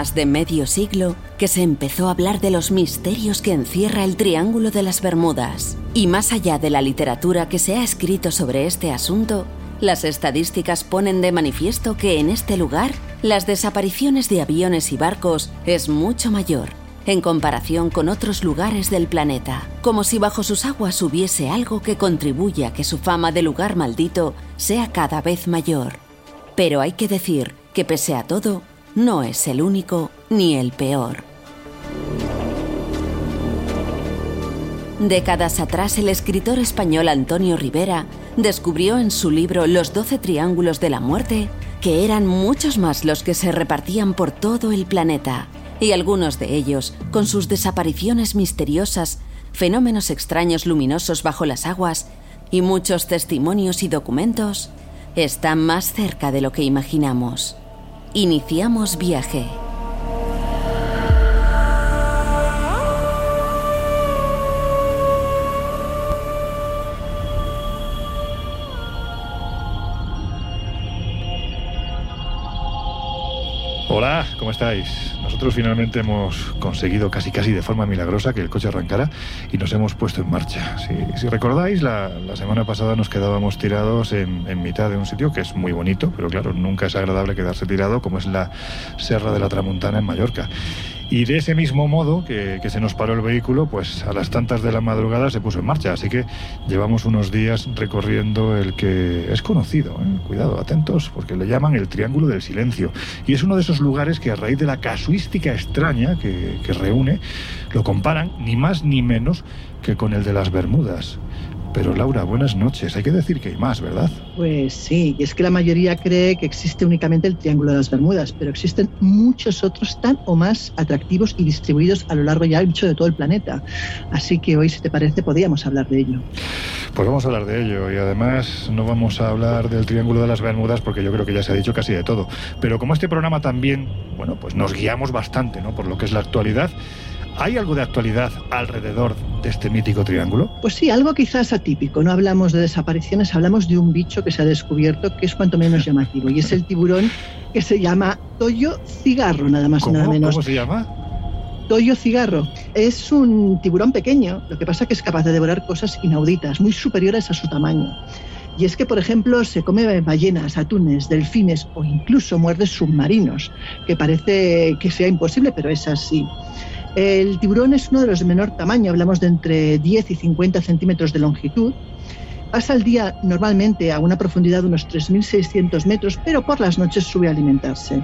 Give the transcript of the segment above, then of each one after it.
Más de medio siglo que se empezó a hablar de los misterios que encierra el Triángulo de las Bermudas. Y más allá de la literatura que se ha escrito sobre este asunto, las estadísticas ponen de manifiesto que en este lugar las desapariciones de aviones y barcos es mucho mayor en comparación con otros lugares del planeta, como si bajo sus aguas hubiese algo que contribuya a que su fama de lugar maldito sea cada vez mayor. Pero hay que decir que pese a todo, no es el único ni el peor. Décadas atrás, el escritor español Antonio Rivera descubrió en su libro Los Doce Triángulos de la Muerte que eran muchos más los que se repartían por todo el planeta, y algunos de ellos, con sus desapariciones misteriosas, fenómenos extraños luminosos bajo las aguas y muchos testimonios y documentos, están más cerca de lo que imaginamos. Iniciamos viaje. Hola, ¿cómo estáis? Nosotros finalmente hemos conseguido casi casi de forma milagrosa que el coche arrancara y nos hemos puesto en marcha. Si, recordáis, la, semana pasada nos quedábamos tirados en, en, mitad de un sitio que es muy bonito, pero claro, nunca es agradable quedarse tirado como es la Serra de la Tramuntana en Mallorca. Y de ese mismo modo que, se nos paró el vehículo, pues a las tantas de la madrugada se puso en marcha. Así que llevamos unos días recorriendo el que es conocido, ¿eh? cuidado, atentos, porque le llaman el Triángulo del Silencio. Y es uno de esos lugares que a raíz de la casuística extraña que, que reúne, lo comparan ni más ni menos que con el de las Bermudas. Pero Laura, buenas noches. Hay que decir que hay más, ¿verdad? Pues sí, y es que la mayoría cree que existe únicamente el Triángulo de las Bermudas, pero existen muchos otros tan o más atractivos y distribuidos a lo largo y ancho de todo el planeta. Así que hoy, si te parece, podríamos hablar de ello. Pues vamos a hablar de ello y además no vamos a hablar del Triángulo de las Bermudas porque yo creo que ya se ha dicho casi de todo. Pero como este programa también, bueno, pues nos guiamos bastante, ¿no? Por lo que es la actualidad. ¿Hay algo de actualidad alrededor de este mítico triángulo? Pues sí, algo quizás atípico. No hablamos de desapariciones, hablamos de un bicho que se ha descubierto que es cuanto menos llamativo y es el tiburón que se llama Toyo cigarro, nada más y nada menos. ¿Cómo se llama? Toyo cigarro. Es un tiburón pequeño, lo que pasa es que es capaz de devorar cosas inauditas, muy superiores a su tamaño. Y es que, por ejemplo, se come ballenas, atunes, delfines o incluso muerde submarinos, que parece que sea imposible, pero es así. El tiburón es uno de los de menor tamaño, hablamos de entre 10 y 50 centímetros de longitud. Pasa el día normalmente a una profundidad de unos 3.600 metros, pero por las noches sube a alimentarse.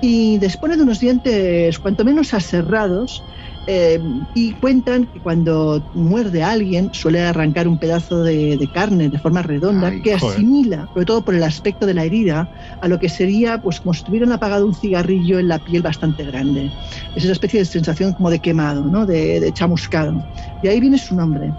Y dispone de unos dientes cuanto menos aserrados eh, y cuentan que cuando muerde a alguien suele arrancar un pedazo de, de carne de forma redonda Ay, que joder. asimila, sobre todo por el aspecto de la herida, a lo que sería pues como si tuvieran apagado un cigarrillo en la piel bastante grande. Es esa especie de sensación como de quemado, ¿no? de, de chamuscado. De ahí viene su nombre.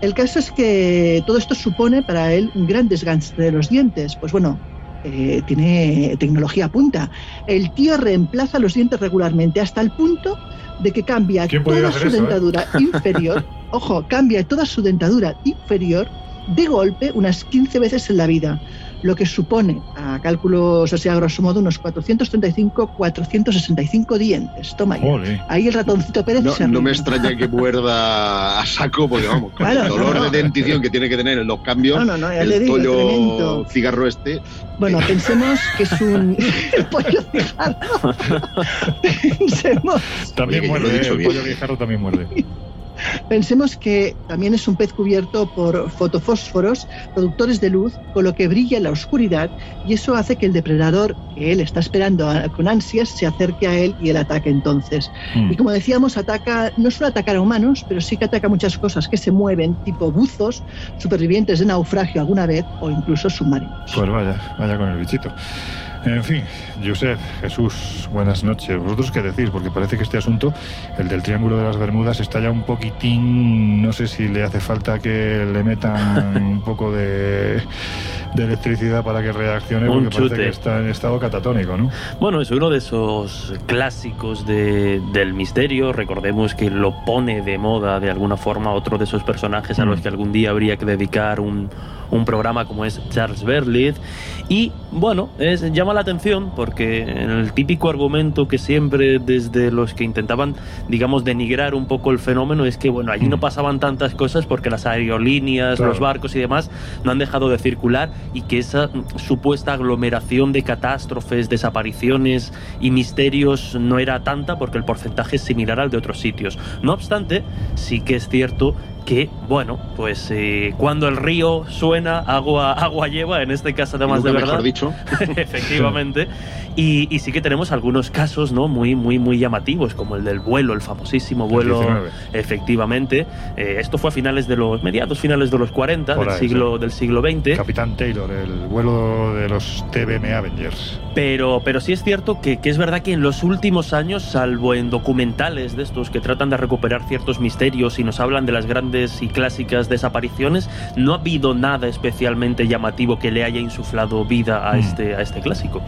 El caso es que todo esto supone para él un gran desgaste de los dientes. Pues bueno, eh, tiene tecnología a punta. El tío reemplaza los dientes regularmente hasta el punto de que cambia ¿Quién pudiera toda su eso, eh? dentadura inferior, ojo, cambia toda su dentadura inferior de golpe unas 15 veces en la vida, lo que supone a cálculos, sea, a grosso modo, unos 435, 465 dientes. Toma ya. Ahí el ratoncito Pérez no, se no me extraña que muerda a saco, porque vamos, con el dolor de dentición que tiene que tener en los cambios, el pollo cigarro este. Bueno, pensemos que es un el pollo cigarro. pensemos. También muerde, el pollo cigarro también muerde. Pensemos que también es un pez cubierto por fotofósforos, productores de luz, con lo que brilla en la oscuridad y eso hace que el depredador, que él está esperando con ansias, se acerque a él y él ataque entonces. Mm. Y como decíamos, ataca, no suele atacar a humanos, pero sí que ataca muchas cosas que se mueven, tipo buzos, supervivientes de naufragio alguna vez o incluso submarinos. Pues vaya, vaya con el bichito. En fin, Josep, Jesús, buenas noches. ¿Vosotros qué decís? Porque parece que este asunto, el del Triángulo de las Bermudas, está ya un poquitín, no sé si le hace falta que le metan un poco de, electricidad para que reaccione, porque parece que está en estado catatónico, ¿no? Bueno, es uno de esos clásicos del misterio. Recordemos que lo pone de moda de alguna forma otro de esos personajes a los mm. que algún día habría que dedicar un un programa como es Charles Berlitz. Y bueno, es, llama la atención porque el típico argumento que siempre desde los que intentaban, digamos, denigrar un poco el fenómeno es que, bueno, allí no mm. pasaban tantas cosas porque las aerolíneas, los barcos y demás no han dejado de circular y que esa supuesta aglomeración de catástrofes, desapariciones y misterios no era tanta porque el porcentaje es similar al de otros sitios. No obstante, sí que es cierto que, bueno, pues eh, cuando el río suena, agua, agua lleva, en este caso además de verdad. Mejor dicho. Efectivamente. Y, sí que tenemos algunos casos ¿no? muy, muy, muy llamativos, como el del vuelo, el famosísimo vuelo. efectivamente. Eh, esto fue a finales de los, mediados finales de los 40 del, siglo, del siglo XX. Capitán Taylor, el vuelo de los TBM Avengers. Pero, pero sí es cierto que, que es verdad que en los últimos años, salvo en documentales de estos que tratan de recuperar ciertos misterios y nos hablan de las grandes y clásicas desapariciones, no ha habido nada especialmente llamativo que le haya insuflado vida a, mm. este, a este clásico.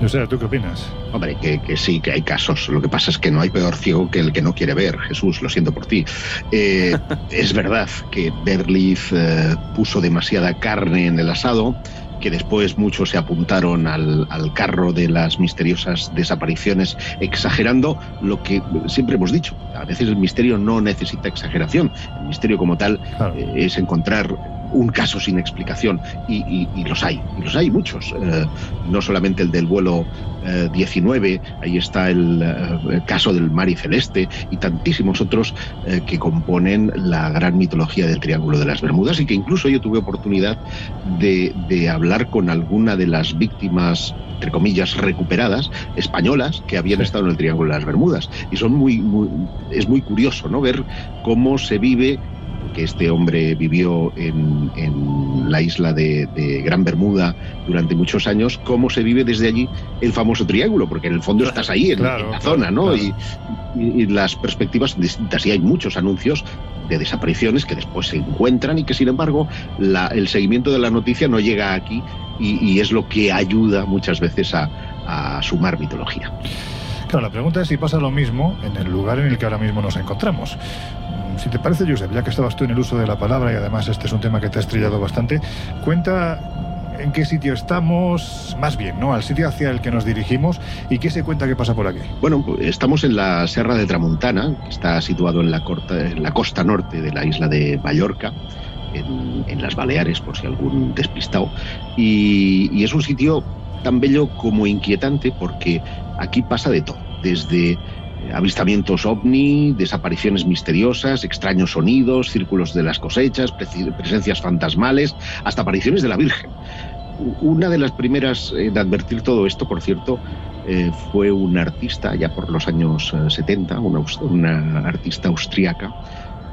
No sé, ¿tú qué opinas? Hombre, que, sí, que hay casos. Lo que pasa es que no hay peor ciego que el que no quiere ver. Jesús, lo siento por ti. Eh, es verdad que Berlitz eh, puso demasiada carne en el asado que después muchos se apuntaron al, carro de las misteriosas desapariciones, exagerando lo que siempre hemos dicho. A veces el misterio no necesita exageración. El misterio como tal eh, es encontrar un caso sin explicación y, los hay, y los hay muchos, eh, no solamente el del vuelo 19, eh, ahí está eh, el, caso del Mari Celeste y tantísimos otros que componen la gran mitología del Triángulo de las Bermudas y que incluso yo tuve oportunidad de, hablar con alguna de las víctimas entre comillas, recuperadas, españolas, que habían estado en el Triángulo de las Bermudas. Y son muy, muy, es muy curioso ¿no? ver cómo se vive que este hombre vivió en, la isla de, Gran Bermuda durante muchos años, cómo se vive desde allí el famoso triángulo, porque en el fondo estás ahí, en, la zona, ¿no? Y, las perspectivas distintas. Y hay muchos anuncios de desapariciones que después se encuentran y que, sin embargo, el seguimiento de la noticia no llega aquí y, es lo que ayuda muchas veces a, a sumar mitología. Claro, la pregunta es si pasa lo mismo en el lugar en el que ahora mismo nos encontramos. Si te parece, Josep, ya que estabas tú en el uso de la palabra y además este es un tema que te ha estrellado bastante, cuenta en qué sitio estamos, más bien, ¿no? Al sitio hacia el que nos dirigimos y qué se cuenta que pasa por aquí. Bueno, estamos en la Serra de Tramuntana, que está situado en la, en la costa norte de la isla de Mallorca. En, las Baleares, por si algún despistado. y es un sitio tan bello como inquietante porque aquí pasa de todo, desde avistamientos ovni, desapariciones misteriosas, extraños sonidos, círculos de las cosechas, presencias fantasmales, hasta apariciones de la Virgen. Una de las primeras en advertir todo esto, por cierto, eh, fue un artista, ya por los años 70, eh, una, una artista austriaca,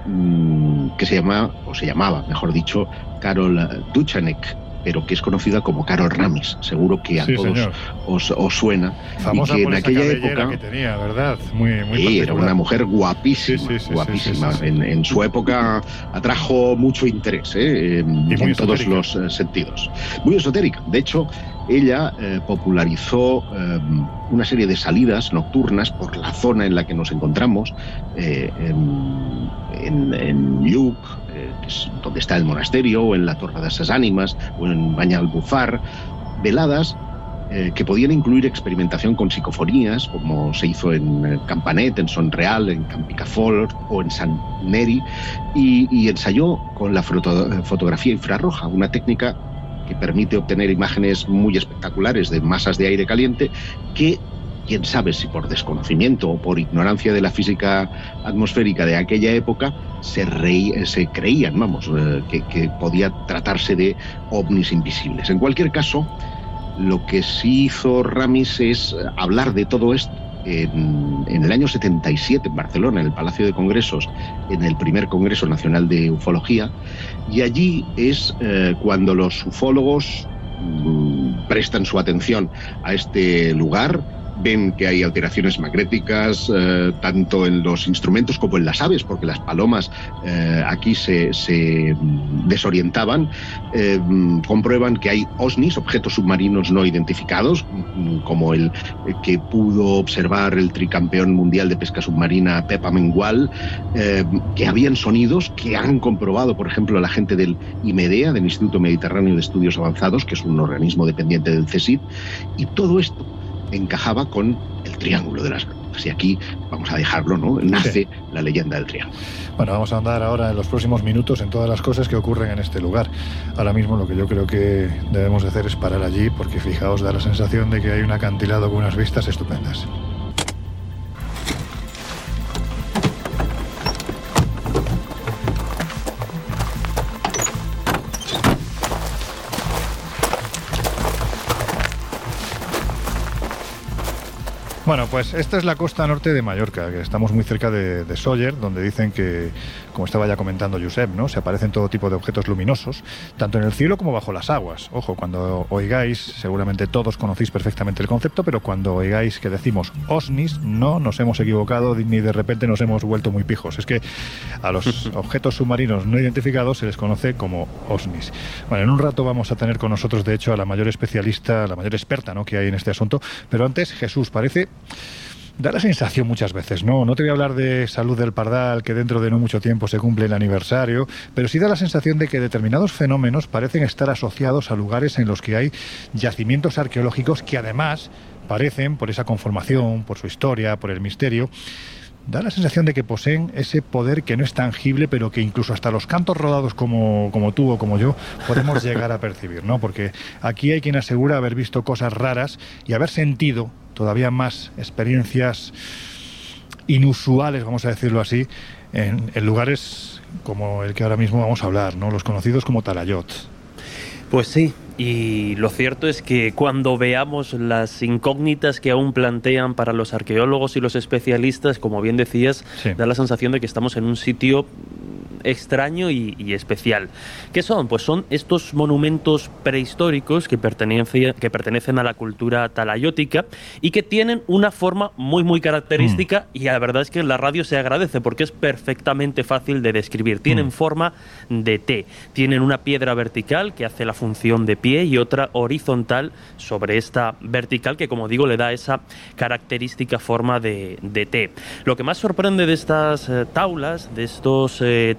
mm, que se llama, o se llamaba, mejor dicho, Karol Duchanek pero que es conocida como Carol Ramis. Seguro que a todos os, suena. Famosa y que en aquella época que tenía, ¿verdad? Muy, muy sí, era una mujer guapísima, guapísima. En, su época atrajo mucho interés ¿eh? en, todos los eh, sentidos. Muy esotérica. De hecho, ella eh, popularizó una serie de salidas nocturnas por la zona en la que nos encontramos, en, en, en donde está el monasterio, o en la Torre de esas Ánimas, o en Bañalbufar, veladas eh, que podían incluir experimentación con psicofonías, como se hizo en eh, Campanet, en Son Real, en Campicafort o en San Neri, y, ensayó con la fotografía infrarroja, una técnica que permite obtener imágenes muy espectaculares de masas de aire caliente que quién sabe si por desconocimiento o por ignorancia de la física atmosférica de aquella época se, se creían, vamos, eh, que, podía tratarse de ovnis invisibles. En cualquier caso, lo que sí hizo Ramis es hablar de todo esto en, el año 77 en Barcelona, en el Palacio de Congresos, en el primer Congreso Nacional de Ufología, y allí es eh, cuando los ufólogos mm, prestan su atención a este lugar, ven que hay alteraciones magnéticas eh, tanto en los instrumentos como en las aves, porque las palomas eh, aquí se, desorientaban, eh, comprueban que hay OSNIs, objetos submarinos no identificados, como el que pudo observar el tricampeón mundial de pesca submarina Pepa Mengual, que habían sonidos que han comprobado, por ejemplo, la gente del IMEDEA, del Instituto Mediterráneo de Estudios Avanzados, que es un organismo dependiente del CSIC, y todo esto encajaba con el Triángulo de las Bermudas. Y aquí vamos a dejarlo, ¿no? Nace la leyenda del Triángulo. Bueno, vamos a andar ahora en los próximos minutos en todas las cosas que ocurren en este lugar. Ahora mismo lo que yo creo que debemos hacer es parar allí porque fijaos, da la sensación de que hay un acantilado con unas vistas estupendas. Bueno, pues esta es la costa norte de Mallorca, que estamos muy cerca de, de donde dicen que, como estaba ya comentando Josep, ¿no? se aparecen todo tipo de objetos luminosos, tanto en el cielo como bajo las aguas. Ojo, cuando oigáis, seguramente todos conocéis perfectamente el concepto, pero cuando oigáis que decimos OSNIs, no nos hemos equivocado ni de repente nos hemos vuelto muy pijos. Es que a los objetos submarinos no identificados se les conoce como OSNIs. Bueno, en un rato vamos a tener con nosotros, de hecho, a la mayor especialista, la mayor experta ¿no? que hay en este asunto, pero antes, Jesús, parece da la sensación muchas veces, no, no te voy a hablar de salud del pardal, que dentro de no mucho tiempo se cumple el aniversario, pero sí da la sensación de que determinados fenómenos parecen estar asociados a lugares en los que hay yacimientos arqueológicos que además parecen, por esa conformación, por su historia, por el misterio, da la sensación de que poseen ese poder que no es tangible, pero que incluso hasta los cantos rodados como, como tú o como yo podemos llegar a percibir, ¿no? Porque aquí hay quien asegura haber visto cosas raras y haber sentido todavía más experiencias inusuales, vamos a decirlo así, en, lugares como el que ahora mismo vamos a hablar, ¿no? Los conocidos como Talayot. Pues sí, y lo cierto es que cuando veamos las incógnitas que aún plantean para los arqueólogos y los especialistas, como bien decías, da la sensación de que estamos en un sitio extraño y, especial. ¿Qué son? Pues son estos monumentos prehistóricos que pertenecen, que pertenecen a la cultura talayótica y que tienen una forma muy, muy característica mm. y la verdad es que la radio se agradece porque es perfectamente fácil de describir. Tienen mm. forma de T, tienen una piedra vertical que hace la función de pie y otra horizontal sobre esta vertical que, como digo, le da esa característica forma de, T. Lo que más sorprende de estas eh, taulas, de estos eh,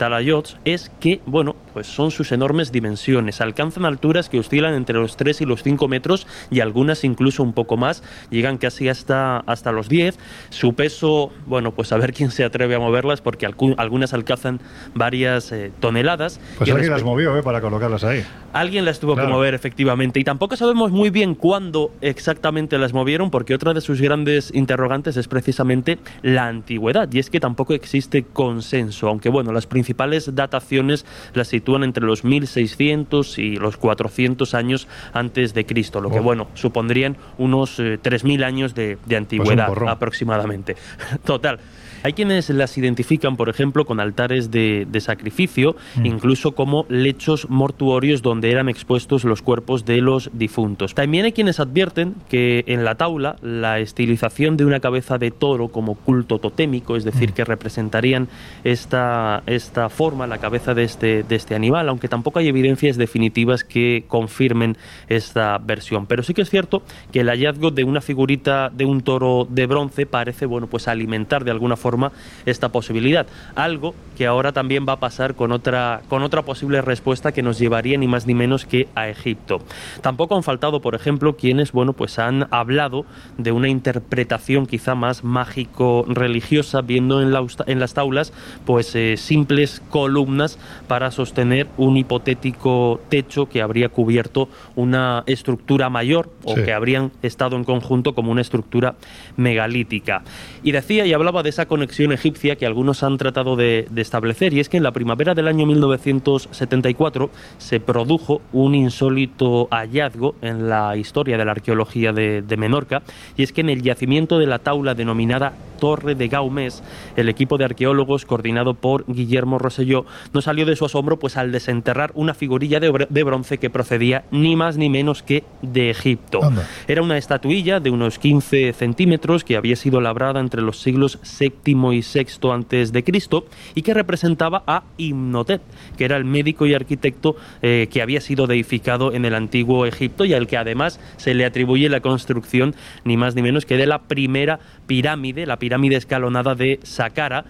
es que, bueno, pues son sus enormes dimensiones. Alcanzan alturas que oscilan entre los 3 y los 5 metros y algunas incluso un poco más. Llegan casi hasta, hasta los 10. Su peso, bueno, pues a ver quién se atreve a moverlas porque algunas alcanzan varias eh, toneladas. Pues alguien las movió ¿eh? para colocarlas ahí. Alguien las tuvo que mover, efectivamente. Y tampoco sabemos muy bien cuándo exactamente las movieron porque otra de sus grandes interrogantes es precisamente la antigüedad. Y es que tampoco existe consenso, aunque bueno, las principales principales dataciones las sitúan entre los 1600 y los 400 años antes de Cristo, lo que, oh. bueno, supondrían unos 3000 eh, años de, de pues antigüedad aproximadamente. Total. Hay quienes las identifican, por ejemplo, con altares de, sacrificio, mm. incluso como lechos mortuorios donde eran expuestos los cuerpos de los difuntos. También hay quienes advierten que en la taula la estilización de una cabeza de toro como culto totémico, es decir, mm. que representarían esta, esta forma, la cabeza de este, de este animal, aunque tampoco hay evidencias definitivas que confirmen esta versión. Pero sí que es cierto que el hallazgo de una figurita de un toro de bronce parece, bueno, pues alimentar de alguna forma forma esta posibilidad. Algo que ahora también va a pasar con otra, con otra posible respuesta que nos llevaría ni más ni menos que a Egipto. Tampoco han faltado, por ejemplo, quienes bueno, pues han hablado de una interpretación quizá más mágico-religiosa, viendo en, en, las taulas pues eh, simples columnas para sostener un hipotético techo que habría cubierto una estructura mayor o que habrían estado en conjunto como una estructura megalítica. Y decía y hablaba de esa conexión egipcia que algunos han tratado de, establecer, y es que en la primavera del año 1974 se produjo un insólito hallazgo en la historia de la arqueología de, de Menorca, y es que en el yacimiento de la taula denominada Torre de Gaumés, el equipo de arqueólogos coordinado por Guillermo Rosselló no salió de su asombro pues al desenterrar una figurilla de, bronce que procedía ni más ni menos que de Egipto. Era una estatuilla de unos 15 centímetros que había sido labrada entre los siglos VII y VI antes de Cristo y que representaba a Imhotep, que era el médico y arquitecto eh, que había sido deificado en el antiguo Egipto y al que además se le atribuye la construcción ni más ni menos que de la primera pirámide, la pirámide escalonada de Saqqara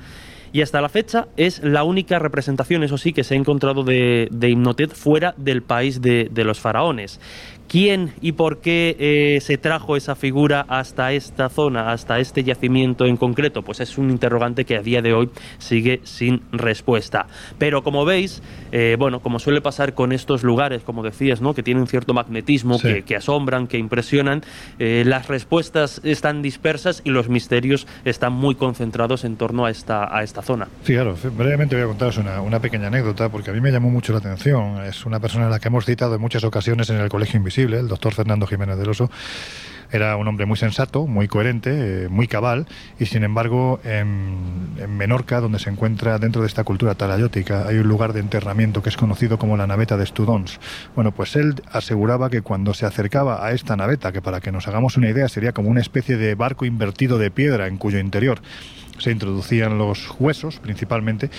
y hasta la fecha es la única representación, eso sí, que se ha encontrado de, de fuera del país de los faraones. ¿Quién y por qué eh, se trajo esa figura hasta esta zona, hasta este yacimiento en concreto? Pues es un interrogante que a día de hoy sigue sin respuesta. Pero como veis, eh, bueno, como suele pasar con estos lugares, como decías, ¿no? que tienen cierto magnetismo, que, asombran, que impresionan, eh, las respuestas están dispersas y los misterios están muy concentrados en torno a esta, a esta zona. Sí, claro, brevemente voy a contaros una, una pequeña anécdota, porque a mí me llamó mucho la atención. Es una persona a la que hemos citado en muchas ocasiones en el Colegio Invisible el doctor Fernando Jiménez del Oso, era un hombre muy sensato, muy coherente, eh, muy cabal, y sin embargo en, Menorca, donde se encuentra dentro de esta cultura talayótica, hay un lugar de enterramiento que es conocido como la naveta de Studons. Bueno, pues él aseguraba que cuando se acercaba a esta naveta, que para que nos hagamos una idea sería como una especie de barco invertido de piedra en cuyo interior se introducían los huesos principalmente,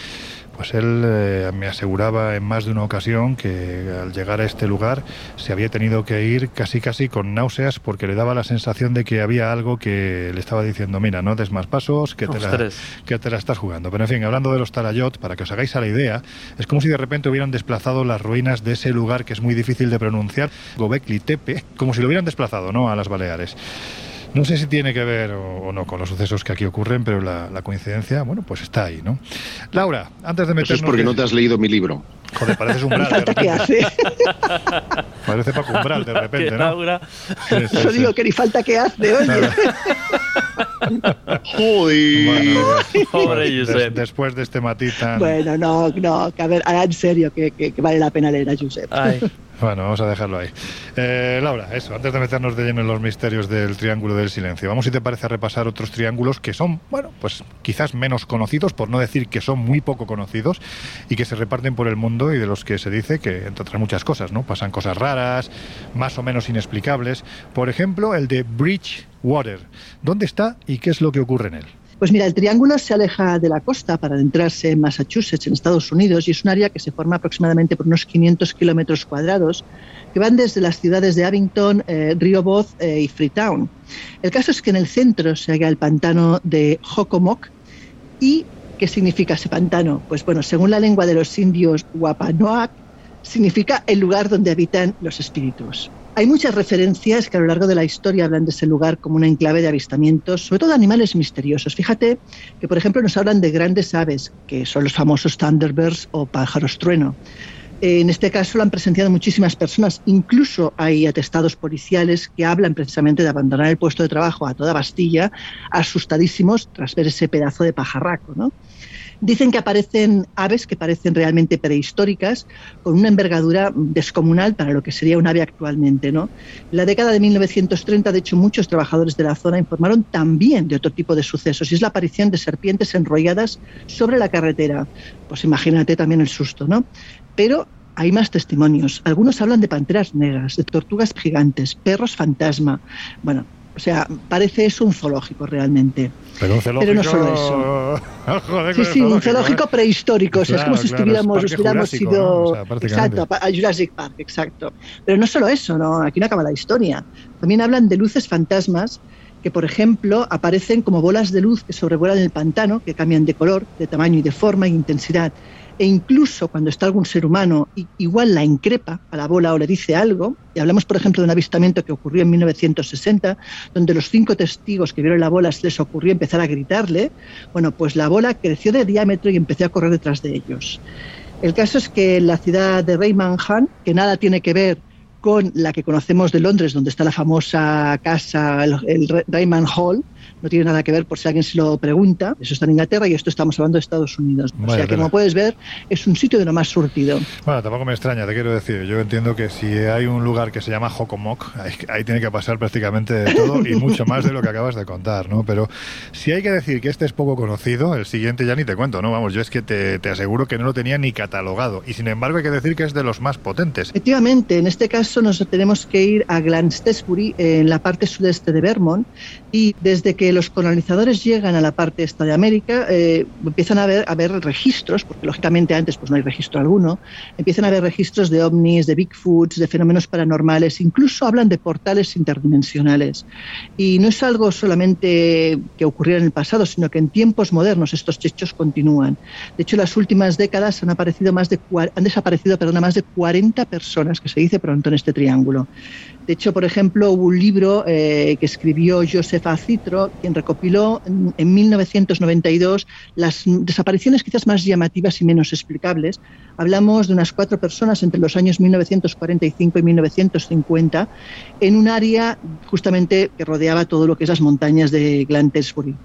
pues él eh, me aseguraba en más de una ocasión que al llegar a este lugar se había tenido que ir casi casi con náuseas porque le daba la sensación de que había algo que le estaba diciendo, mira, no des más pasos, que te, la, que te la estás jugando. Pero en fin, hablando de los Tarayot, para que os hagáis a la idea, es como si de repente hubieran desplazado las ruinas de ese lugar que es muy difícil de pronunciar, Gobekli Tepe, como si lo hubieran desplazado, ¿no?, a las Baleares. No sé si tiene que ver o, no con los sucesos que aquí ocurren, pero la, coincidencia, bueno, pues está ahí, ¿no? Laura, antes de meternos... Eso es porque no te has leído mi libro. Joder, pareces un bral de repente. hace. Parece Paco Umbral de repente, ¿no? Laura. Yo digo que ni falta que hace, oye. Joder. después de este matiz tan... Bueno, no, no, que a ver, en serio, que, que, vale la pena leer a Josep. Ay. Bueno, vamos a dejarlo ahí. Eh, Laura, eso, antes de meternos de lleno en los misterios del Triángulo del Silencio, vamos si te parece a repasar otros triángulos que son, bueno, pues quizás menos conocidos, por no decir que son muy poco conocidos y que se reparten por el mundo y de los que se dice que, entre otras muchas cosas, ¿no? Pasan cosas raras, más o menos inexplicables. Por ejemplo, el de Bridgewater. ¿Dónde está y qué es lo que ocurre en él? Pues mira, el triángulo se aleja de la costa para adentrarse en Massachusetts, en Estados Unidos, y es un área que se forma aproximadamente por unos 500 kilómetros cuadrados, que van desde las ciudades de Abington, eh, Rehoboth eh, y Freetown. El caso es que en el centro se halla el pantano de Hokomock. ¿Y qué significa ese pantano? Pues bueno, según la lengua de los indios Wapanoak, significa el lugar donde habitan los espíritus. Hay muchas referencias que a lo largo de la historia hablan de ese lugar como una enclave de avistamientos, sobre todo animales misteriosos. Fíjate que, por ejemplo, nos hablan de grandes aves, que son los famosos thunderbirds o pájaros trueno. En este caso lo han presenciado muchísimas personas, incluso hay atestados policiales que hablan precisamente de abandonar el puesto de trabajo a toda Bastilla, asustadísimos tras ver ese pedazo de pajarraco. ¿no? Dicen que aparecen aves que parecen realmente prehistóricas, con una envergadura descomunal para lo que sería un ave actualmente. ¿no? En la década de 1930, de hecho, muchos trabajadores de la zona informaron también de otro tipo de sucesos, y es la aparición de serpientes enrolladas sobre la carretera. Pues imagínate también el susto, ¿no? Pero hay más testimonios. Algunos hablan de panteras negras, de tortugas gigantes, perros fantasma. Bueno, o sea, parece eso un zoológico realmente. Pero, un zoológico... no solo eso. sí, sí, un zoológico prehistórico. o sea, es como si estuviéramos, hubiéramos sido. exacto, a Jurassic Park, exacto. Pero no solo eso, ¿no? Aquí no acaba la historia. También hablan de luces fantasmas que, por ejemplo, aparecen como bolas de luz que sobrevuelan el pantano, que cambian de color, de tamaño y de forma e intensidad. E incluso cuando está algún ser humano, igual la increpa a la bola o le dice algo, y hablamos, por ejemplo, de un avistamiento que ocurrió en 1960, donde los cinco testigos que vieron la bola se les ocurrió empezar a gritarle, bueno, pues la bola creció de diámetro y empezó a correr detrás de ellos. El caso es que la ciudad de Raymanham, que nada tiene que ver con la que conocemos de Londres, donde está la famosa casa, el, el Raymond Hall, no tiene nada que ver por si alguien se lo pregunta. Eso está en Inglaterra y esto estamos hablando de Estados Unidos. o sea que, como puedes ver, es un sitio de lo más surtido. Bueno, tampoco me extraña, te quiero decir. Yo entiendo que si hay un lugar que se llama Jokomok, ahí, tiene que pasar prácticamente de todo y mucho más de lo que acabas de contar, ¿no? Pero si hay que decir que este es poco conocido, el siguiente ya ni te cuento, ¿no? Vamos, yo es que te, te aseguro que no lo tenía ni catalogado y sin embargo hay que decir que es de los más potentes. Efectivamente, en este caso nos tenemos que ir a Glanstesbury, en la parte sudeste de Vermont, y desde que los colonizadores llegan a la parte esta de América, eh, empiezan a haber, ver registros, porque lógicamente antes pues no hay registro alguno, empiezan a haber registros de ovnis, de Bigfoots, de fenómenos paranormales, incluso hablan de portales interdimensionales. Y no es algo solamente que ocurriera en el pasado, sino que en tiempos modernos estos hechos continúan. De hecho, en las últimas décadas han, aparecido más de, han desaparecido perdona, más de 40 personas, que se dice pronto en este triángulo. De hecho, por ejemplo, hubo un libro eh, que escribió Joseph Acitro, quien recopiló en, 1992 las desapariciones quizás más llamativas y menos explicables. Hablamos de unas cuatro personas entre los años 1945 y 1950 en un área justamente que rodeaba todo lo que es las montañas de Glantesbury.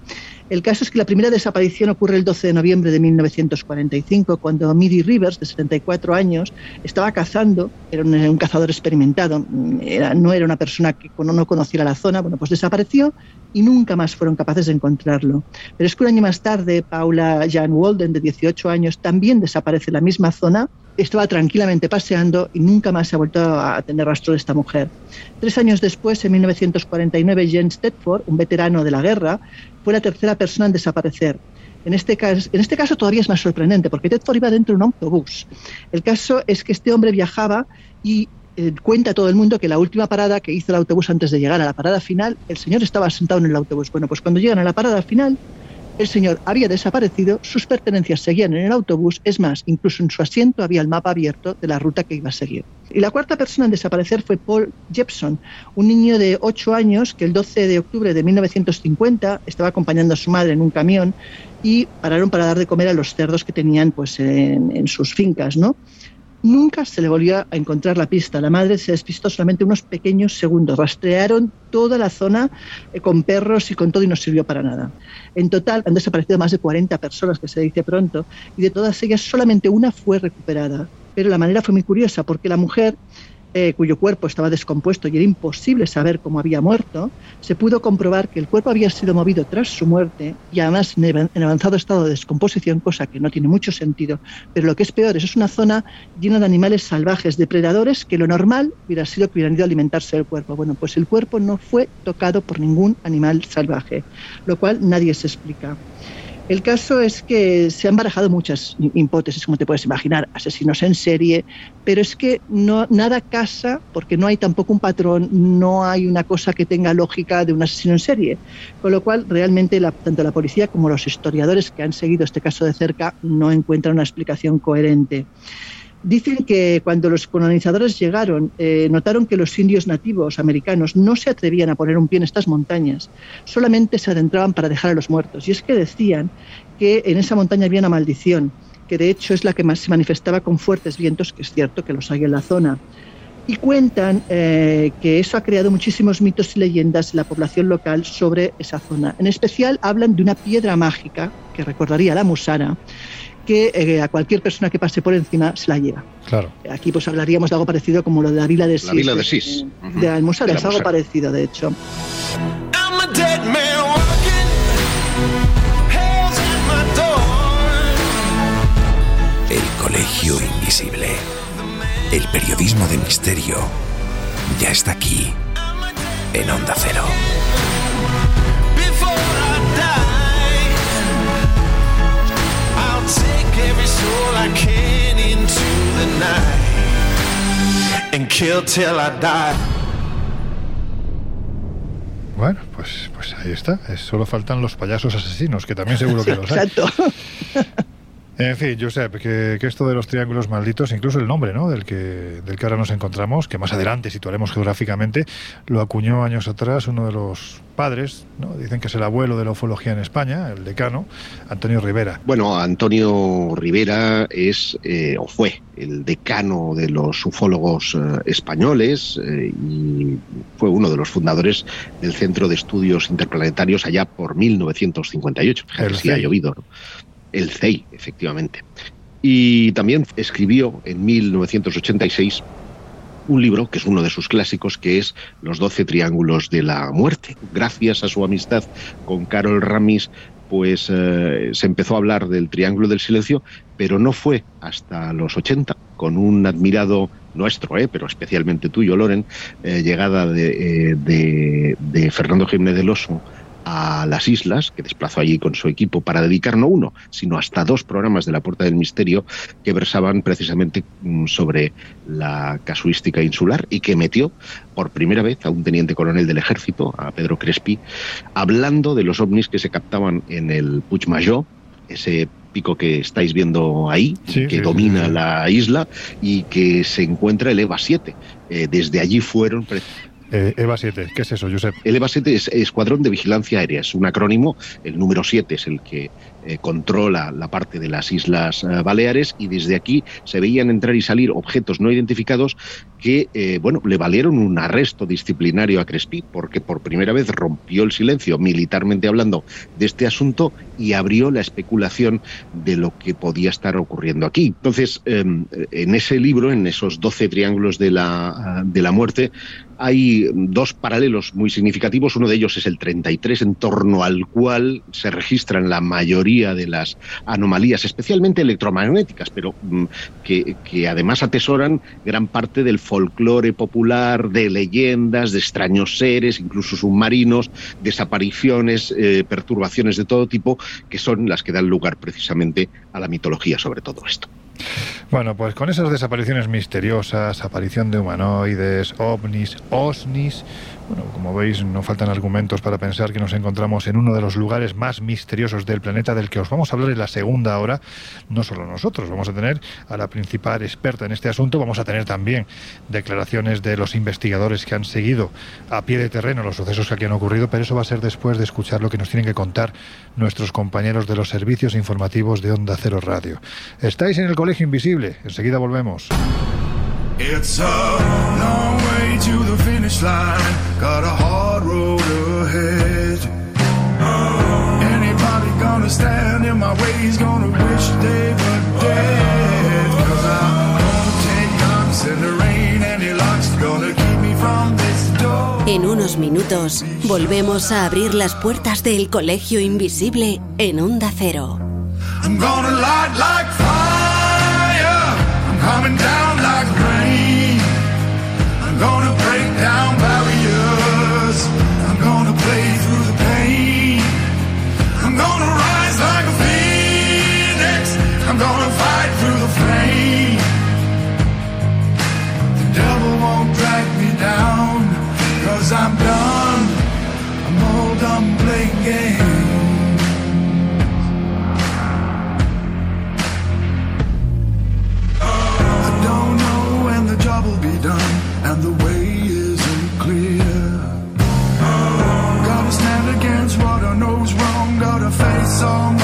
El caso es que la primera desaparición ocurre el 12 de noviembre de 1945, cuando Midi Rivers, de 74 años, estaba cazando, era un, cazador experimentado, no era una persona que no conociera la zona, bueno, pues desapareció y nunca más fueron capaces de encontrarlo. Pero es que un año más tarde, Paula Jan Walden, de 18 años, también desaparece en la misma zona, estaba tranquilamente paseando y nunca más se ha vuelto a tener rastro de esta mujer. Tres años después, en 1949, Jens Tedford, un veterano de la guerra, fue la tercera persona en desaparecer. En este, caso, en este caso todavía es más sorprendente porque Tedford iba dentro de un autobús. El caso es que este hombre viajaba y eh, cuenta todo el mundo que la última parada que hizo el autobús antes de llegar a la parada final, el señor estaba sentado en el autobús. Bueno, pues cuando llegan a la parada final, el señor había desaparecido, sus pertenencias seguían en el autobús, es más, incluso en su asiento había el mapa abierto de la ruta que iba a seguir. Y la cuarta persona en desaparecer fue Paul Jepson, un niño de 8 años que el 12 de octubre de 1950 estaba acompañando a su madre en un camión y pararon para dar de comer a los cerdos que tenían pues, en, en sus fincas, ¿no? Nunca se le volvió a encontrar la pista. La madre se despistó solamente unos pequeños segundos. Rastrearon toda la zona eh, con perros y con todo y no sirvió para nada. En total han desaparecido más de 40 personas, que se dice pronto, y de todas ellas solamente una fue recuperada. Pero la manera fue muy curiosa porque la mujer cuyo cuerpo estaba descompuesto y era imposible saber cómo había muerto, se pudo comprobar que el cuerpo había sido movido tras su muerte y además en avanzado estado de descomposición, cosa que no tiene mucho sentido. Pero lo que es peor, eso es una zona llena de animales salvajes, depredadores, que lo normal hubiera sido que hubieran ido a alimentarse del cuerpo. Bueno, pues el cuerpo no fue tocado por ningún animal salvaje, lo cual nadie se explica. El caso es que se han barajado muchas hipótesis, como te puedes imaginar, asesinos en serie, pero es que no, nada casa porque no hay tampoco un patrón, no hay una cosa que tenga lógica de un asesino en serie. Con lo cual, realmente, tanto la policía como los historiadores que han seguido este caso de cerca no encuentran una explicación coherente. Dicen que cuando los colonizadores llegaron, eh, notaron que los indios nativos americanos no se atrevían a poner un pie en estas montañas, solamente se adentraban para dejar a los muertos. Y es que decían que en esa montaña había una maldición, que de hecho es la que más se manifestaba con fuertes vientos, que es cierto que los hay en la zona. Y cuentan eh, que eso ha creado muchísimos mitos y leyendas en la población local sobre esa zona. En especial hablan de una piedra mágica, que recordaría la musara, que eh, a cualquier persona que pase por encima se la lleva. Claro. Aquí pues hablaríamos de algo parecido como lo de la vila de Sis. La vila de Sis. De, Almusara, es algo parecido, de hecho. El Colegio Invisible. El periodismo de misterio ya está aquí, en Onda Cero. Bueno, pues, pues ahí está. solo faltan los payasos asesinos, que también seguro que los hay. Exacto. En fin, Josep, que, que esto de los triángulos malditos, incluso el nombre ¿no? del, que, del que ahora nos encontramos, que más adelante situaremos geográficamente, lo acuñó años atrás uno de los padres, ¿no? dicen que es el abuelo de la ufología en España, el decano, Antonio Rivera. Bueno, Antonio Rivera es eh, o fue el decano de los ufólogos eh, españoles eh, y fue uno de los fundadores del Centro de Estudios Interplanetarios allá por 1958. El sí ha llovido. ¿no? el CEI, efectivamente. Y también escribió en 1986 un libro que es uno de sus clásicos, que es Los Doce Triángulos de la Muerte. Gracias a su amistad con Carol Ramis, pues eh, se empezó a hablar del Triángulo del Silencio, pero no fue hasta los 80, con un admirado nuestro, eh, pero especialmente tuyo, Loren, eh, llegada de, eh, de, de Fernando Jiménez del Oso a las islas, que desplazó allí con su equipo para dedicar no uno, sino hasta dos programas de la Puerta del Misterio que versaban precisamente mm, sobre la casuística insular y que metió por primera vez a un teniente coronel del ejército, a Pedro Crespi, hablando de los ovnis que se captaban en el Puigmajor, ese pico que estáis viendo ahí, Sí, que sí, domina sí, la isla y que se encuentra el EVA 7. Eh, desde allí fueron Eh, EVA 7, ¿qué es eso, Josep? el EVA 7 es Escuadrón de Vigilancia Aérea, es un acrónimo, el número 7 es el que eh, controla la parte de las Islas eh, Baleares y desde aquí se veían entrar y salir objetos no identificados que, bueno, le valieron un arresto disciplinario a Crespi porque por primera vez rompió el silencio, militarmente hablando, de este asunto y abrió la especulación de lo que podía estar ocurriendo aquí. Entonces, eh, en ese libro, en esos 12 triángulos de la, de la muerte, hay dos paralelos muy significativos. Uno de ellos es el 33, en torno al cual se registran la mayoría de las anomalías, especialmente electromagnéticas, pero mm, que, además atesoran gran parte del folclore popular, de leyendas, de extraños seres, incluso submarinos, desapariciones, eh, perturbaciones de todo tipo, que son las que dan lugar precisamente a la mitología sobre todo esto. Bueno, pues con esas desapariciones misteriosas, aparición de humanoides, ovnis, osnis, bueno, como veis, no faltan argumentos para pensar que nos encontramos en uno de los lugares más misteriosos del planeta del que os vamos a hablar en la segunda hora. No solo nosotros, vamos a tener a la principal experta en este asunto, vamos a tener también declaraciones de los investigadores que han seguido a pie de terreno los sucesos que aquí han ocurrido, pero eso va a ser después de escuchar lo que nos tienen que contar nuestros compañeros de los servicios informativos de Onda Cero Radio. Estáis en el Colegio Invisible, enseguida volvemos. It's a long way to the finish line. Got a hard road ahead. Anybody gonna stand in my way is gonna wish they were dead. Cause I'm gonna take knocks in the rain. Any luck's gonna keep me from this door. En unos minutos volvemos a abrir las puertas del Colegio Invisible en Onda Cero. I'm gonna light like fire. I'm coming down. Gonna so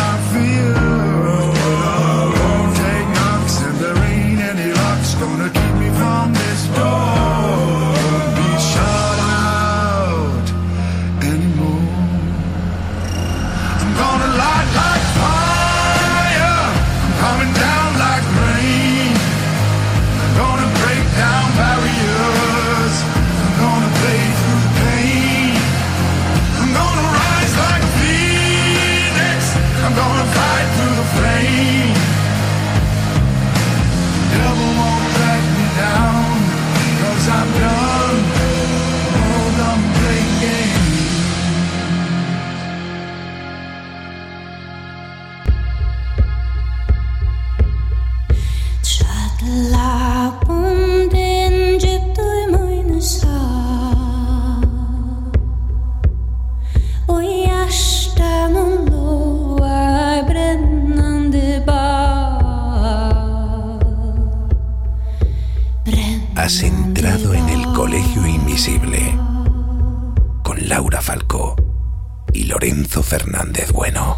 Invisible con Laura Falcó y Lorenzo Fernández Bueno.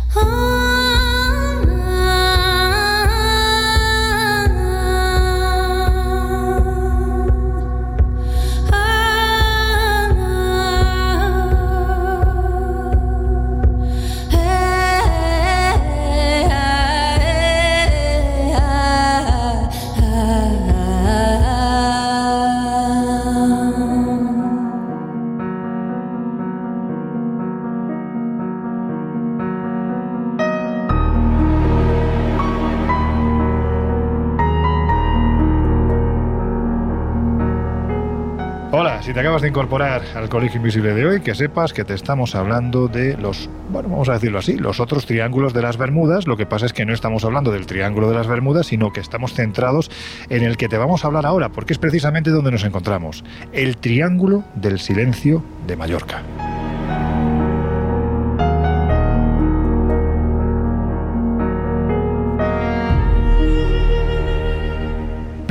De incorporar al Colegio Invisible de hoy, que sepas que te estamos hablando de los, bueno, vamos a decirlo así, los otros triángulos de las Bermudas. Lo que pasa es que no estamos hablando del triángulo de las Bermudas, sino que estamos centrados en el que te vamos a hablar ahora, porque es precisamente donde nos encontramos, el Triángulo del Silencio de Mallorca.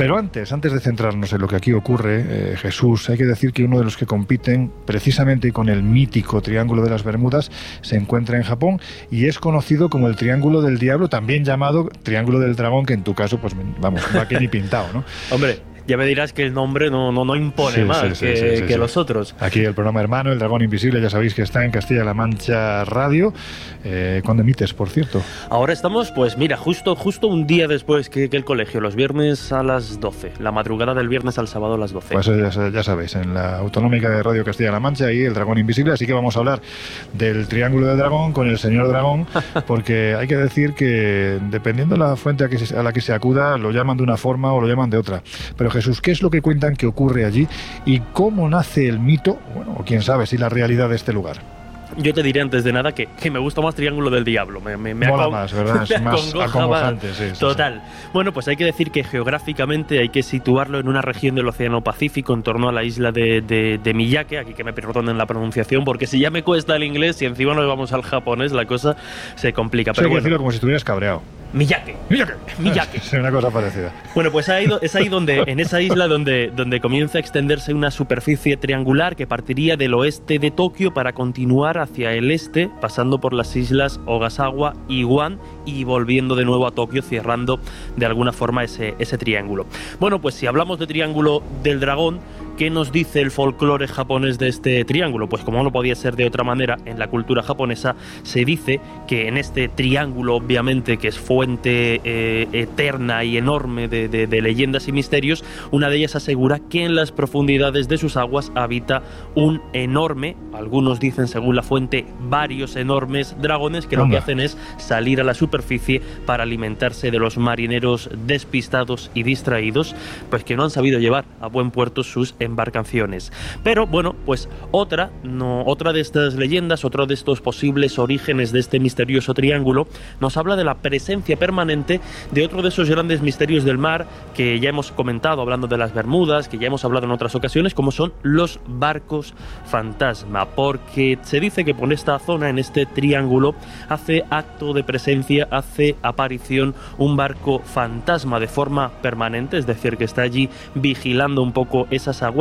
Pero antes, antes de centrarnos en lo que aquí ocurre, eh, Jesús, hay que decir que uno de los que compiten precisamente con el mítico Triángulo de las Bermudas se encuentra en Japón y es conocido como el Triángulo del Diablo, también llamado Triángulo del Dragón, que en tu caso, pues vamos, no aquí ni pintado, ¿no? Hombre, ya me dirás que el nombre no, no, no impone Sí, más sí, que, sí, los otros. Aquí el programa hermano, El Dragón Invisible, ya sabéis que está en Castilla-La Mancha Radio. Eh, ¿Cuándo emites, por cierto? Ahora estamos, pues mira, justo, justo un día después que, que el colegio, los viernes a las 12, la madrugada del viernes al sábado a las 12. Pues ya, sa- ya sabéis, en la autonómica de Radio Castilla-La Mancha y el dragón invisible, así que vamos a hablar del triángulo del dragón con el señor dragón, porque hay que decir que dependiendo de la fuente a, que se- a la que se acuda, lo llaman de una forma o lo llaman de otra. Pero Jesús, ¿qué es lo que cuentan que ocurre allí y cómo nace el mito, bueno, o quién sabe si la realidad de este lugar? Yo te diré antes de nada que, que me gusta más Triángulo del Diablo. Me, me, me Mola acon- más, ¿verdad? Es más acongojante, sí, sí. Total. Bueno, pues hay que decir que geográficamente hay que situarlo en una región del Océano Pacífico, en torno a la isla de, de, de Miyake. Aquí que me perdonen la pronunciación, porque si ya me cuesta el inglés y encima nos vamos al japonés, la cosa se complica. Hay Pero que bueno, decirlo como si estuvieras cabreado. Miyake. Miyake. Miyake. Es una cosa parecida. Bueno, pues ahí es ahí donde, en esa isla donde, donde comienza a extenderse una superficie triangular que partiría del oeste de Tokio para continuar hacia el este, pasando por las islas Ogasawa y Guam y volviendo de nuevo a Tokio, cerrando de alguna forma ese, ese triángulo. Bueno, pues si hablamos de triángulo del dragón, ¿qué nos dice el folclore japonés de este triángulo? Pues como no podía ser de otra manera, en la cultura japonesa se dice que en este triángulo, obviamente, que es fuente eh, eterna y enorme de, de- de leyendas y misterios, una de ellas asegura que en las profundidades de sus aguas habita un enorme, algunos dicen según la fuente, varios enormes dragones que lo que hacen es salir a la superficie para alimentarse de los marineros despistados y distraídos, pues que no han sabido llevar a buen puerto sus embarcaciones. Pero bueno, pues otra, no, otra de estas leyendas, otro de estos posibles orígenes de este misterioso triángulo, nos habla de la presencia permanente de otro de esos grandes misterios del mar que ya hemos comentado hablando de las Bermudas, que ya hemos hablado en otras ocasiones, como son los barcos fantasma, porque se dice que por esta zona, en este triángulo, hace acto de presencia, hace aparición un barco fantasma de forma permanente, es decir, que está allí vigilando un poco esas aguas,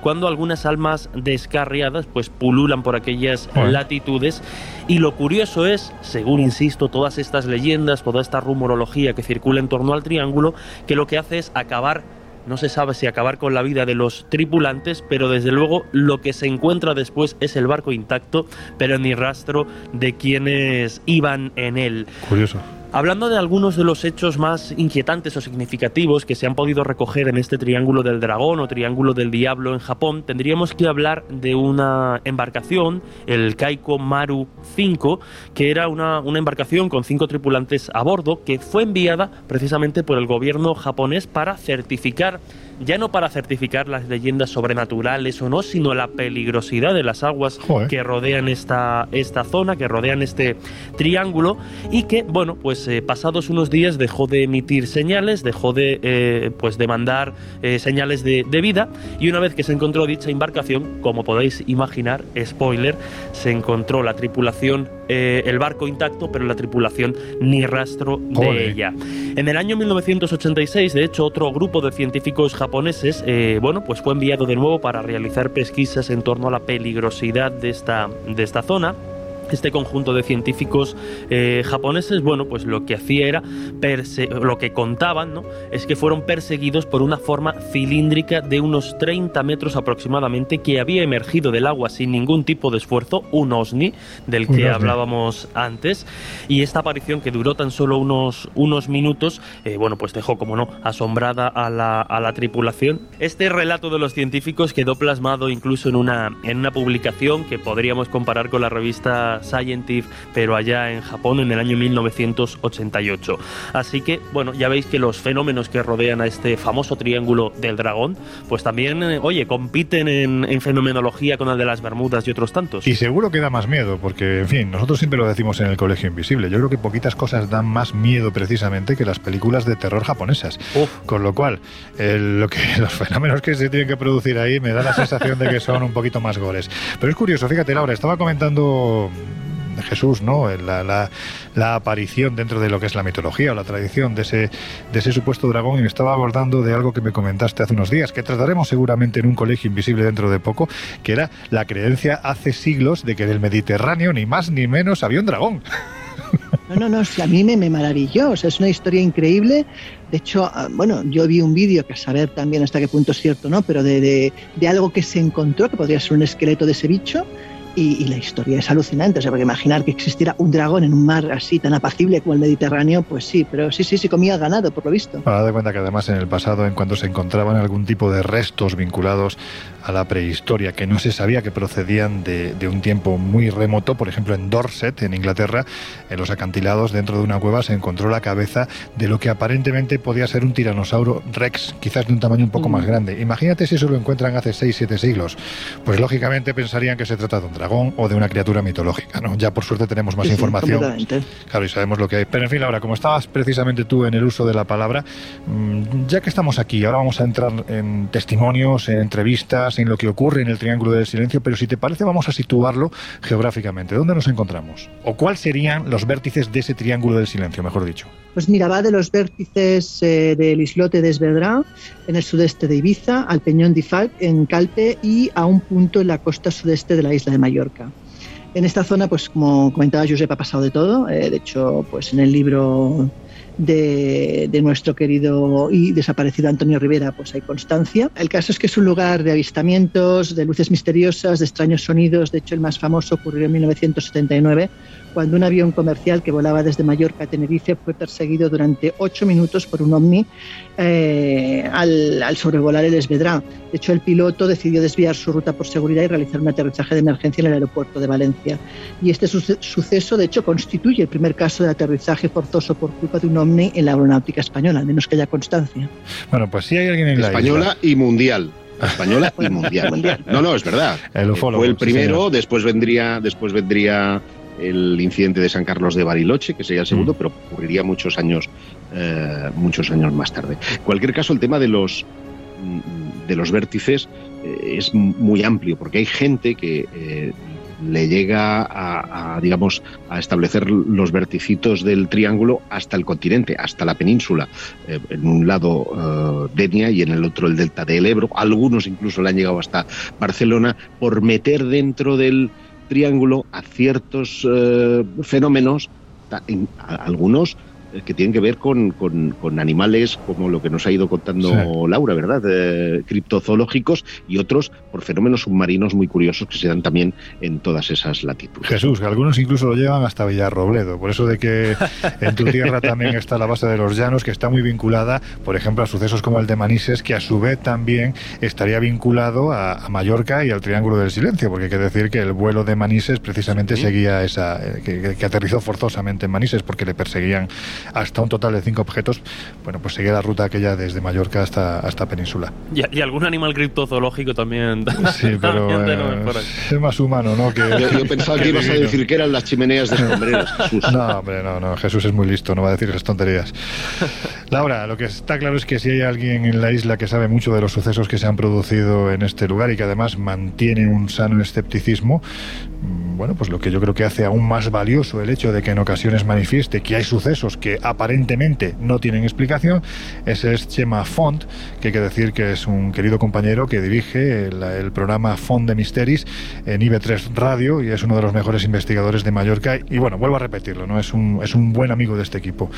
cuando algunas almas descarriadas pues pululan por aquellas latitudes y lo curioso es, según insisto, todas estas leyendas, toda esta rumorología que circula en torno al triángulo, que lo que hace es acabar no se sabe si acabar con la vida de los tripulantes, pero desde luego lo que se encuentra después es el barco intacto, pero ni rastro de quienes iban en él. Curioso. Hablando de algunos de los hechos más inquietantes o significativos que se han podido recoger en este Triángulo del Dragón o Triángulo del Diablo en Japón, tendríamos que hablar de una embarcación, el Kaiko Maru 5, que era una, una embarcación con cinco tripulantes a bordo, que fue enviada precisamente por el gobierno japonés para certificar ya no para certificar las leyendas sobrenaturales o no, sino la peligrosidad de las aguas Joder. que rodean esta, esta zona, que rodean este triángulo, y que, bueno, pues eh, pasados unos días dejó de emitir señales, dejó de, eh, pues de mandar eh, señales de, de vida, y una vez que se encontró dicha embarcación, como podéis imaginar, spoiler, se encontró la tripulación eh, el barco intacto, pero la tripulación ni rastro de ella. En el año 1986, de hecho, otro grupo de científicos japoneses, eh, bueno, pues fue enviado de nuevo para realizar pesquisas en torno a la peligrosidad de esta, de esta zona este conjunto de científicos eh, japoneses, bueno, pues lo que hacía era, lo que contaban, ¿no? Es que fueron perseguidos por una forma cilíndrica de unos 30 metros aproximadamente que había emergido del agua sin ningún tipo de esfuerzo, un OSNI del que hablábamos antes, y esta aparición que duró tan solo unos, unos minutos, eh, bueno, pues dejó, como no, asombrada a la, a la tripulación. Este relato de los científicos quedó plasmado incluso en una, en una publicación que podríamos comparar con la revista Scientific, pero allá en Japón en el año 1988. Así que, bueno, ya veis que los fenómenos que rodean a este famoso triángulo del dragón, pues también, eh, oye, compiten en, fenomenología con el de las Bermudas y otros tantos. Y seguro que da más miedo, porque, en fin, nosotros siempre lo decimos en el Colegio Invisible. Yo creo que poquitas cosas dan más miedo precisamente que las películas de terror japonesas. Con lo cual, lo que, los fenómenos que se tienen que producir ahí me da la sensación de que son un poquito más goles. Pero es curioso, fíjate, Laura, estaba comentando Jesús, ¿no? La, aparición dentro de lo que es la mitología o la tradición de ese, supuesto dragón y me estaba abordando de algo que me comentaste hace unos días, que trataremos seguramente en un colegio invisible dentro de poco, que era la creencia hace siglos de que del Mediterráneo ni más ni menos había un dragón. No, no, no, a mí me, me maravilló, es una historia increíble. De hecho, ah, bueno, yo vi un vídeo que a saber también hasta qué punto es cierto, ¿no? Pero de, algo que se encontró, que podría ser un esqueleto de ese bicho, y, la historia es alucinante, o sea, porque imaginar que existiera un dragón en un mar así tan apacible como el Mediterráneo, pues sí, pero sí, sí, sí comía ganado, por lo visto. Ahora de cuenta que además en el pasado, en cuanto se encontraban algún tipo de restos vinculados a la prehistoria, que no se sabía que procedían de, de, un tiempo muy remoto, por ejemplo en Dorset, en Inglaterra, en los acantilados dentro de una cueva se encontró la cabeza de lo que aparentemente podía ser un tiranosaurio rex, quizás de un tamaño un poco más grande. Imagínate si eso lo encuentran hace 6-7 siglos. Pues lógicamente pensarían que se trata de un dragón o de una criatura mitológica, ¿no? Ya por suerte tenemos más información. claro, y sabemos lo que hay. Pero en fin, Laura, como estabas precisamente tú en el uso de la palabra, mm, ya que estamos aquí, ahora vamos a entrar en testimonios, en entrevistas, en lo que ocurre en el Triángulo del Silencio, pero si te parece vamos a situarlo geográficamente. ¿Dónde nos encontramos? ¿O cuáles serían los vértices de ese Triángulo del Silencio, mejor dicho? Pues mira, va de los vértices eh, del islote de Esvedra, en el sudeste de Ibiza, al Peñón de Falc, en Calpe, y a un punto en la costa sudeste de la isla de Mallorca. En esta zona, pues como comentaba Josep, ha pasado de todo. Eh, de hecho, pues en el libro de, de, nuestro querido y desaparecido Antonio Rivera, pues hay constancia. El caso es que es un lugar de avistamientos, de luces misteriosas, de extraños sonidos. De hecho, el más famoso ocurrió en 1979 cuando un avión comercial que volaba desde Mallorca a Tenerife fue perseguido durante ocho minutos por un ovni eh, al, al, sobrevolar el Esvedrá. De hecho, el piloto decidió desviar su ruta por seguridad y realizar un aterrizaje de emergencia en el aeropuerto de Valencia. Y este suceso, de hecho, constituye el primer caso de aterrizaje forzoso por culpa de un ovni en la aeronáutica española, al menos que haya constancia. Bueno, pues sí hay alguien en la española isla. y mundial española y mundial. No, no, es verdad. El Fue el primero, sí, después vendría, después vendría el incidente de San Carlos de Bariloche, que sería el segundo, mm. pero ocurriría muchos años, eh, muchos años más tarde. En cualquier caso, el tema de los, de los vértices eh, es muy amplio, porque hay gente que eh, le llega a, a, digamos, a establecer los verticitos del triángulo hasta el continente, hasta la península. Eh, en un lado eh, Denia y en el otro el delta del Ebro. Algunos incluso le han llegado hasta Barcelona por meter dentro del triángulo a ciertos eh, fenómenos, algunos eh, que tienen que ver con, con, con, animales como lo que nos ha ido contando sí. Laura, ¿verdad? Eh, criptozoológicos y otros por fenómenos submarinos muy curiosos que se dan también en todas esas latitudes. Jesús, que algunos incluso lo llevan hasta Villarrobledo, por eso de que en tu tierra también está la base de los llanos, que está muy vinculada, por ejemplo, a sucesos como el de Manises, que a su vez también estaría vinculado a, a Mallorca y al Triángulo del Silencio, porque hay que decir que el vuelo de Manises precisamente sí. seguía esa, eh, que, que aterrizó forzosamente en Manises porque le perseguían hasta un total de cinco objetos, bueno, pues seguía la ruta aquella desde Mallorca hasta, hasta Península. Y, y algún animal criptozoológico también. Sí, pero también eh, es más humano, ¿no? Que, yo, yo pensaba que ibas a decir que eran las chimeneas de sombreros, Jesús. No, hombre, no, no, Jesús es muy listo, no va a decir esas tonterías. Laura, lo que está claro es que si hay alguien en la isla que sabe mucho de los sucesos que se han producido en este lugar y que además mantiene un sano escepticismo, bueno, pues lo que yo creo que hace aún más valioso el hecho de que en ocasiones manifieste que hay sucesos que aparentemente no tienen explicación, ese es Chema Font, que hay que decir que es un querido compañero que dirige el, programa Font de Misteris en IB3 Radio y es uno de los mejores investigadores de Mallorca. Y bueno, vuelvo a repetirlo, ¿no? Es un, es un buen amigo de este equipo.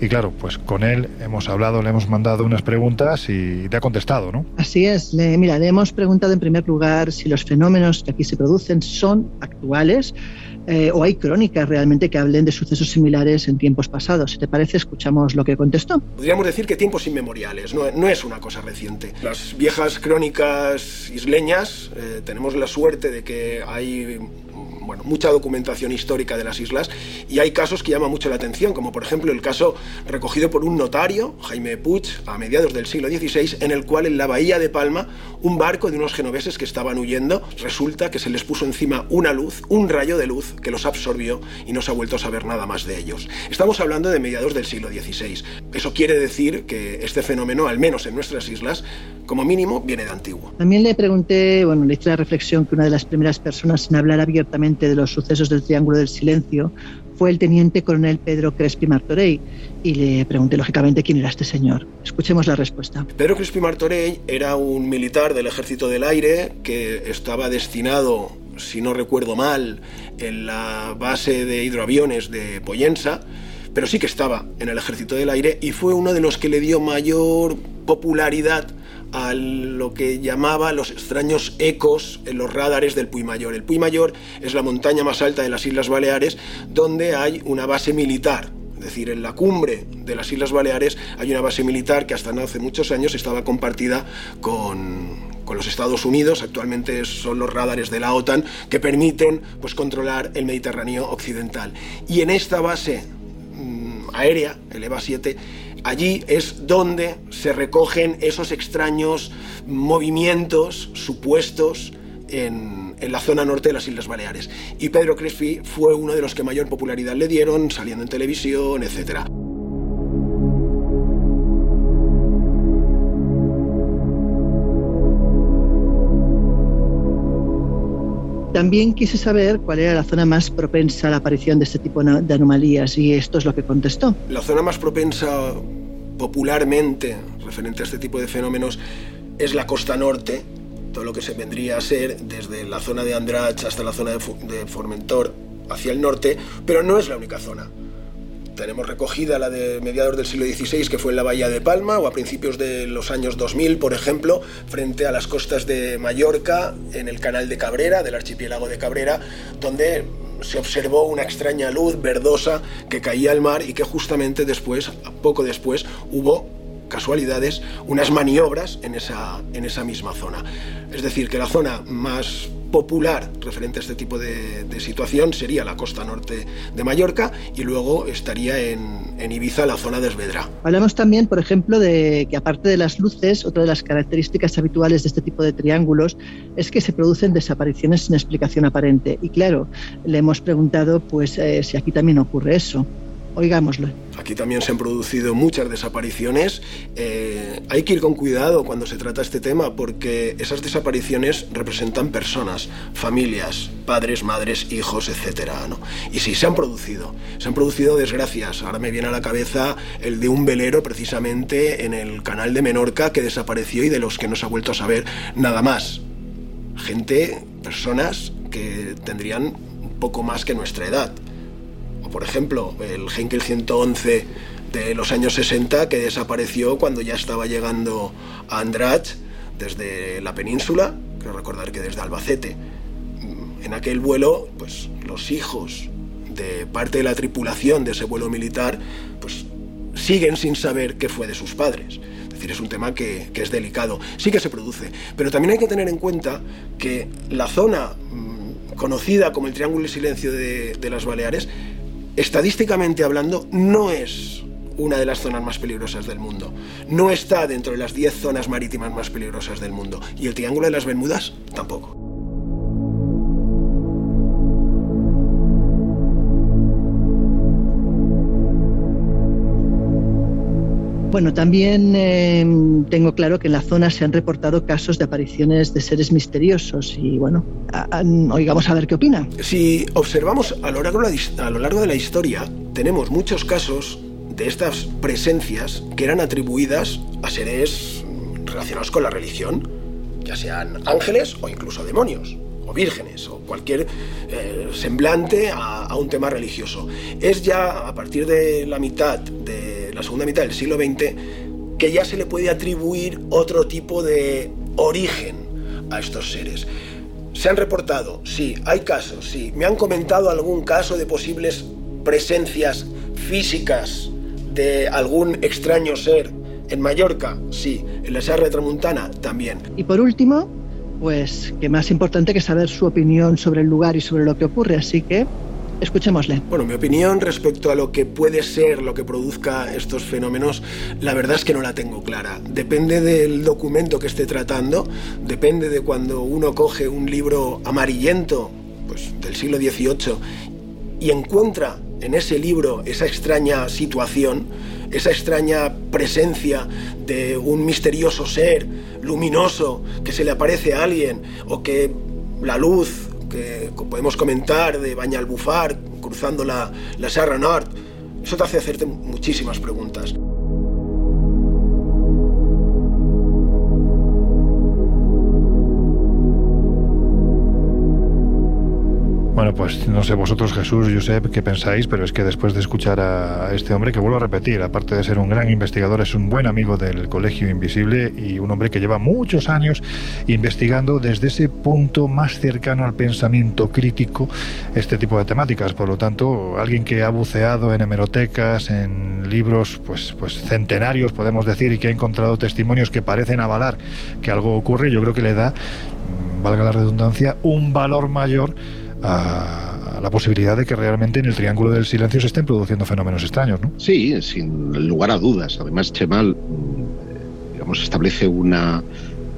Y claro, pues con él hemos hablado, le hemos mandado unas preguntas y te ha contestado, ¿no? Así es. Le, mira, le hemos preguntado en primer lugar si los fenómenos que aquí se producen son actuales eh, o hay crónicas realmente que hablen de sucesos similares en tiempos pasados. Si te parece, escuchamos lo que contestó. Podríamos decir que tiempos inmemoriales, no, no es una cosa reciente. Las viejas crónicas isleñas, eh, tenemos la suerte de que hay bueno, mucha documentación histórica de las islas y hay casos que llaman mucho la atención, como por ejemplo el caso recogido por un notario, Jaime Puig, a mediados del siglo XVI, en el cual en la bahía de Palma un barco de unos genoveses que estaban huyendo, resulta que se les puso encima una luz, un rayo de luz que los absorbió y no se ha vuelto a saber nada más de ellos. Estamos hablando de mediados del siglo XVI. Eso quiere decir que este fenómeno, al menos en nuestras islas, como mínimo, viene de antiguo. También le pregunté, bueno, le hice la reflexión que una de las primeras personas en hablar abiertamente de los sucesos del Triángulo del Silencio fue el teniente coronel Pedro Crespi Martorell y le pregunté lógicamente quién era este señor. Escuchemos la respuesta. Pedro Crespi Martorell era un militar del Ejército del Aire que estaba destinado, si no recuerdo mal, en la base de hidroaviones de Poyensa, pero sí que estaba en el Ejército del Aire y fue uno de los que le dio mayor popularidad a lo que llamaba los extraños ecos en los radares del Puy Mayor. El Puy Mayor es la montaña más alta de las Islas Baleares donde hay una base militar. Es decir, en la cumbre de las Islas Baleares hay una base militar que hasta hace muchos años estaba compartida con, con los Estados Unidos, actualmente son los radares de la OTAN que permiten pues, controlar el Mediterráneo occidental. Y en esta base mm, aérea, el EVA 7, Allí es donde se recogen esos extraños movimientos supuestos en, la zona norte de las Islas Baleares. Y Pedro Crespi fue uno de los que mayor popularidad le dieron, saliendo en televisión, etc. También quise saber cuál era la zona más propensa a la aparición de este tipo de anomalías y esto es lo que contestó. La zona más propensa popularmente referente a este tipo de fenómenos es la costa norte, todo lo que se vendría a ser desde la zona de Andrach hasta la zona de Formentor hacia el norte, pero no es la única zona. Tenemos recogida la de mediados del siglo XVI, que fue en la bahía de Palma, o a principios de los años 2000, por ejemplo, frente a las costas de Mallorca, en el canal de Cabrera, del archipiélago de Cabrera, donde se observó una extraña luz verdosa que caía al mar y que justamente después, poco después, hubo casualidades, unas maniobras en esa, en esa misma zona. Es decir, que la zona más popular referente a este tipo de, situación sería la costa norte de Mallorca y luego estaría en, Ibiza la zona de Esvedra. Hablamos también, por ejemplo, de que aparte de las luces, otra de las características habituales de este tipo de triángulos es que se producen desapariciones sin explicación aparente. Y claro, le hemos preguntado pues eh, si aquí también ocurre eso. Oigámoslo. Aquí también se han producido muchas desapariciones. Eh, hay que ir con cuidado cuando se trata este tema porque esas desapariciones representan personas, familias, padres, madres, hijos, etc. Y sí, se han producido. Se han producido desgracias. Ahora me viene a la cabeza el de un velero precisamente en el canal de Menorca que desapareció y de los que no se ha vuelto a saber nada más. Gente, personas que tendrían poco más que nuestra edad por ejemplo, el Henkel 111 de los años 60 que desapareció cuando ya estaba llegando a Andratx desde la península, creo recordar que desde Albacete. En aquel vuelo, pues los hijos de parte de la tripulación de ese vuelo militar, pues siguen sin saber qué fue de sus padres. Es decir, es un tema que, es delicado. Sí que se produce, pero también hay que tener en cuenta que la zona mm, conocida como el Triángulo de Silencio de las Baleares estadísticamente hablando, no es una de las zonas más peligrosas del mundo. No está dentro de las 10 zonas marítimas más peligrosas del mundo. Y el Triángulo de las Bermudas tampoco. Bueno, también eh, tengo claro que en la zona se han reportado casos de apariciones de seres misteriosos y bueno, a- a- oigamos a ver qué opina. Si observamos a lo, largo de la, historia, tenemos muchos casos de estas presencias que eran atribuidas a seres relacionados con la religión, ya sean ángeles o incluso demonios, o vírgenes, o cualquier eh, semblante a, un tema religioso. Es ya a partir de la mitad, de la segunda mitad del siglo XX, que ya se le puede atribuir otro tipo de origen a estos seres. Se han reportado, sí, hay casos, sí. Me han comentado algún caso de posibles presencias físicas de algún extraño ser en Mallorca, sí. En la Serra de Tramuntana, también. Y por último, pues que más importante que saber su opinión sobre el lugar y sobre lo que ocurre, así que escuchémosle. Bueno, mi opinión respecto a lo que puede ser lo que produzca estos fenómenos, la verdad es que no la tengo clara. Depende del documento que esté tratando, depende de cuando uno coge un libro amarillento, pues del siglo XVIII, y encuentra en ese libro esa extraña situación, esa extraña presencia de un misterioso ser luminoso que se le aparece a alguien, o que la luz que podemos comentar de Bañalbufar cruzando la, la Serra Nord, eso te hace hacerte muchísimas preguntas. Bueno, pues no sé vosotros, Jesús, Josep, qué pensáis, pero es que después de escuchar a este hombre, que vuelvo a repetir, aparte de ser un gran investigador, es un buen amigo del Colegio Invisible y un hombre que lleva muchos años investigando desde ese punto más cercano al pensamiento crítico este tipo de temáticas. Por lo tanto, alguien que ha buceado en hemerotecas, en libros pues, pues centenarios, podemos decir, y que ha encontrado testimonios que parecen avalar que algo ocurre, yo creo que le da, mm, valga la redundancia, un valor mayor a la posibilidad de que realmente en el Triángulo del Silencio se estén produciendo fenómenos extraños, ¿no? Sí, sin lugar a dudas. Además, Chemal, mm, digamos, establece una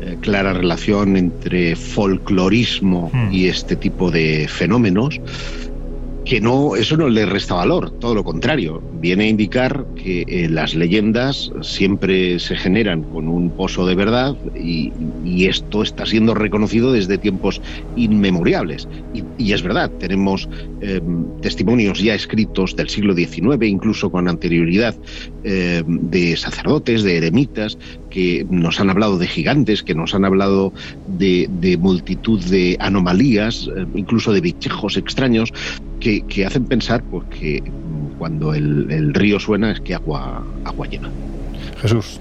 eh, clara relación entre folclorismo Hmm. y este tipo de fenómenos que no, eso no le resta valor, todo lo contrario, viene a indicar que eh, las leyendas siempre se generan con un pozo de verdad y, esto está siendo reconocido desde tiempos inmemoriales. Y, y es verdad, tenemos eh, testimonios ya escritos del siglo XIX, incluso con anterioridad, eh, de sacerdotes, de eremitas, que nos han hablado de gigantes, que nos han hablado de, de multitud de anomalías, incluso de bichejos extraños, que, que hacen pensar pues, que cuando el, el río suena es que agua, agua llena. Jesús.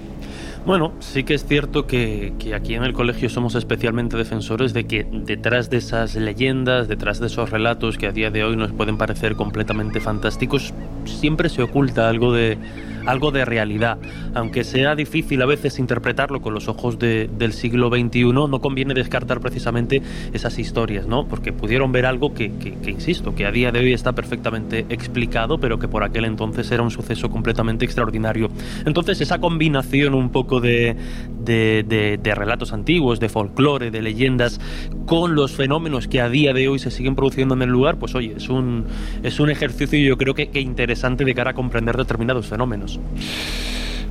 Bueno, sí que es cierto que, que, aquí en el colegio somos especialmente defensores de que detrás de esas leyendas, detrás de esos relatos que a día de hoy nos pueden parecer completamente fantásticos, siempre se oculta algo de, algo de realidad. Aunque sea difícil a veces interpretarlo con los ojos de, del siglo XXI, no conviene descartar precisamente esas historias, ¿no? Porque pudieron ver algo que, que, insisto, que a día de hoy está perfectamente explicado, pero que por aquel entonces era un suceso completamente extraordinario. Entonces esa combinación un poco de, de, de, de relatos antiguos, de folclore, de leyendas, con los fenómenos que a día de hoy se siguen produciendo en el lugar, pues oye, es un, es un ejercicio yo creo que, que interesante de cara a comprender determinados fenómenos.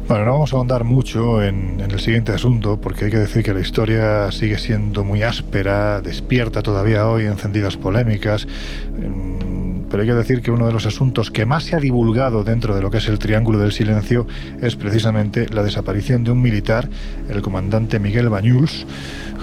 Bueno, no vamos a ahondar mucho en, en, el siguiente asunto, porque hay que decir que la historia sigue siendo muy áspera, despierta todavía hoy encendidas polémicas. Pero hay que decir que uno de los asuntos que más se ha divulgado dentro de lo que es el Triángulo del Silencio es precisamente la desaparición de un militar, el comandante Miguel Bañuls.